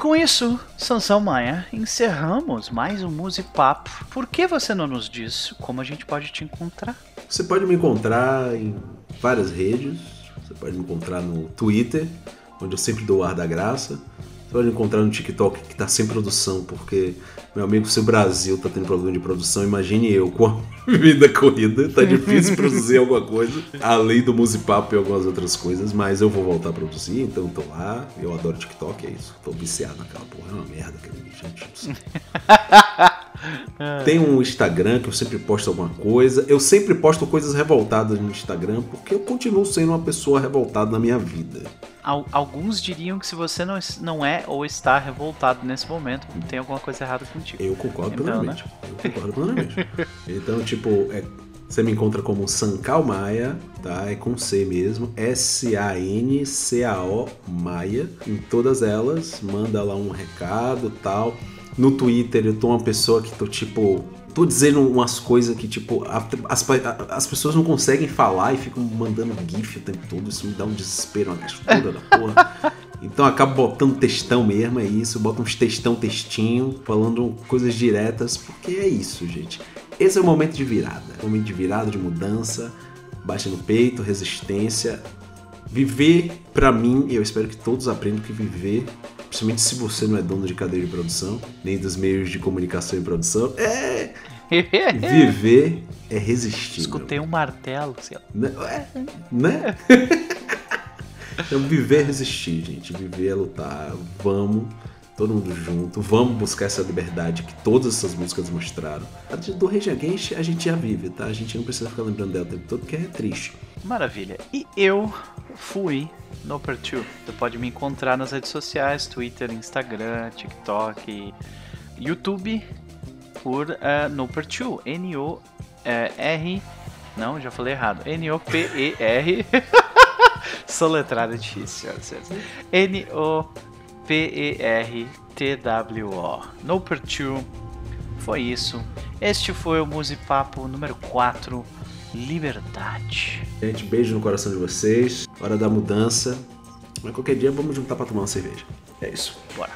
com isso, Sansão Maia, encerramos mais um Musipapo. Por que você não nos diz como a gente pode te encontrar? Você pode me encontrar em várias redes. Você pode me encontrar no Twitter, onde eu sempre dou o ar da graça. Você pode encontrar no TikTok, que tá sem produção, porque, meu amigo, se o Brasil tá tendo problema de produção, imagine eu com a vida corrida. Tá difícil produzir alguma coisa, além do Musipapo e algumas outras coisas, mas eu vou voltar a produzir, então tô lá. Eu adoro TikTok, é isso. Tô viciado naquela porra, é uma merda aquele gente. Tem um Instagram que eu sempre posto alguma coisa. Eu sempre posto coisas revoltadas no Instagram porque eu continuo sendo uma pessoa revoltada na minha vida. Al- Alguns diriam que se você não, não é ou está revoltado nesse momento, tem alguma coisa errada contigo. Eu concordo Então, plenamente. Eu concordo plenamente. Então, tipo, é- você me encontra como Sankal Maia, tá? É com C mesmo. S-A-N-C-A-O Maia. Em todas elas, manda lá um recado tal. No Twitter eu tô uma pessoa que tô tipo. Tô dizendo umas coisas que, tipo, a- as, pa- as pessoas não conseguem falar e ficam mandando GIF o tempo todo. Isso me dá um desespero, uma gastura da porra. Então eu acabo botando textão mesmo, é isso. Boto uns textão, textinho, falando coisas diretas, porque é isso, gente. Esse é o momento de virada. Momento de virada, de mudança, baixa no peito, resistência. Viver, pra mim, e eu espero que todos aprendam que viver, principalmente se você não é dono de cadeia de produção, nem dos meios de comunicação e produção, é. Viver é resistir. Escutei um martelo, sei lá. né? Ué, né? então, viver é resistir, gente. Viver é lutar. Vamos, todo mundo junto. Vamos buscar essa liberdade que todas essas músicas mostraram. A do Rage Against a gente já vive, tá? A gente não precisa ficar lembrando dela o tempo todo, porque é triste. Maravilha. E eu fui no Per2. Você pode me encontrar nas redes sociais, Twitter, Instagram, TikTok, YouTube, por uh, No Per2. N-O-R... Não, já falei errado. N-O-P-E-R... Soletrar é difícil, senhoras e senhores. N-O-P-E-R-T-W-O. No Per2. Foi isso. Este foi o Musipapo número 4. Liberdade. Gente, beijo no coração de vocês. Hora da mudança. Mas qualquer dia vamos juntar pra tomar uma cerveja. É isso. Bora.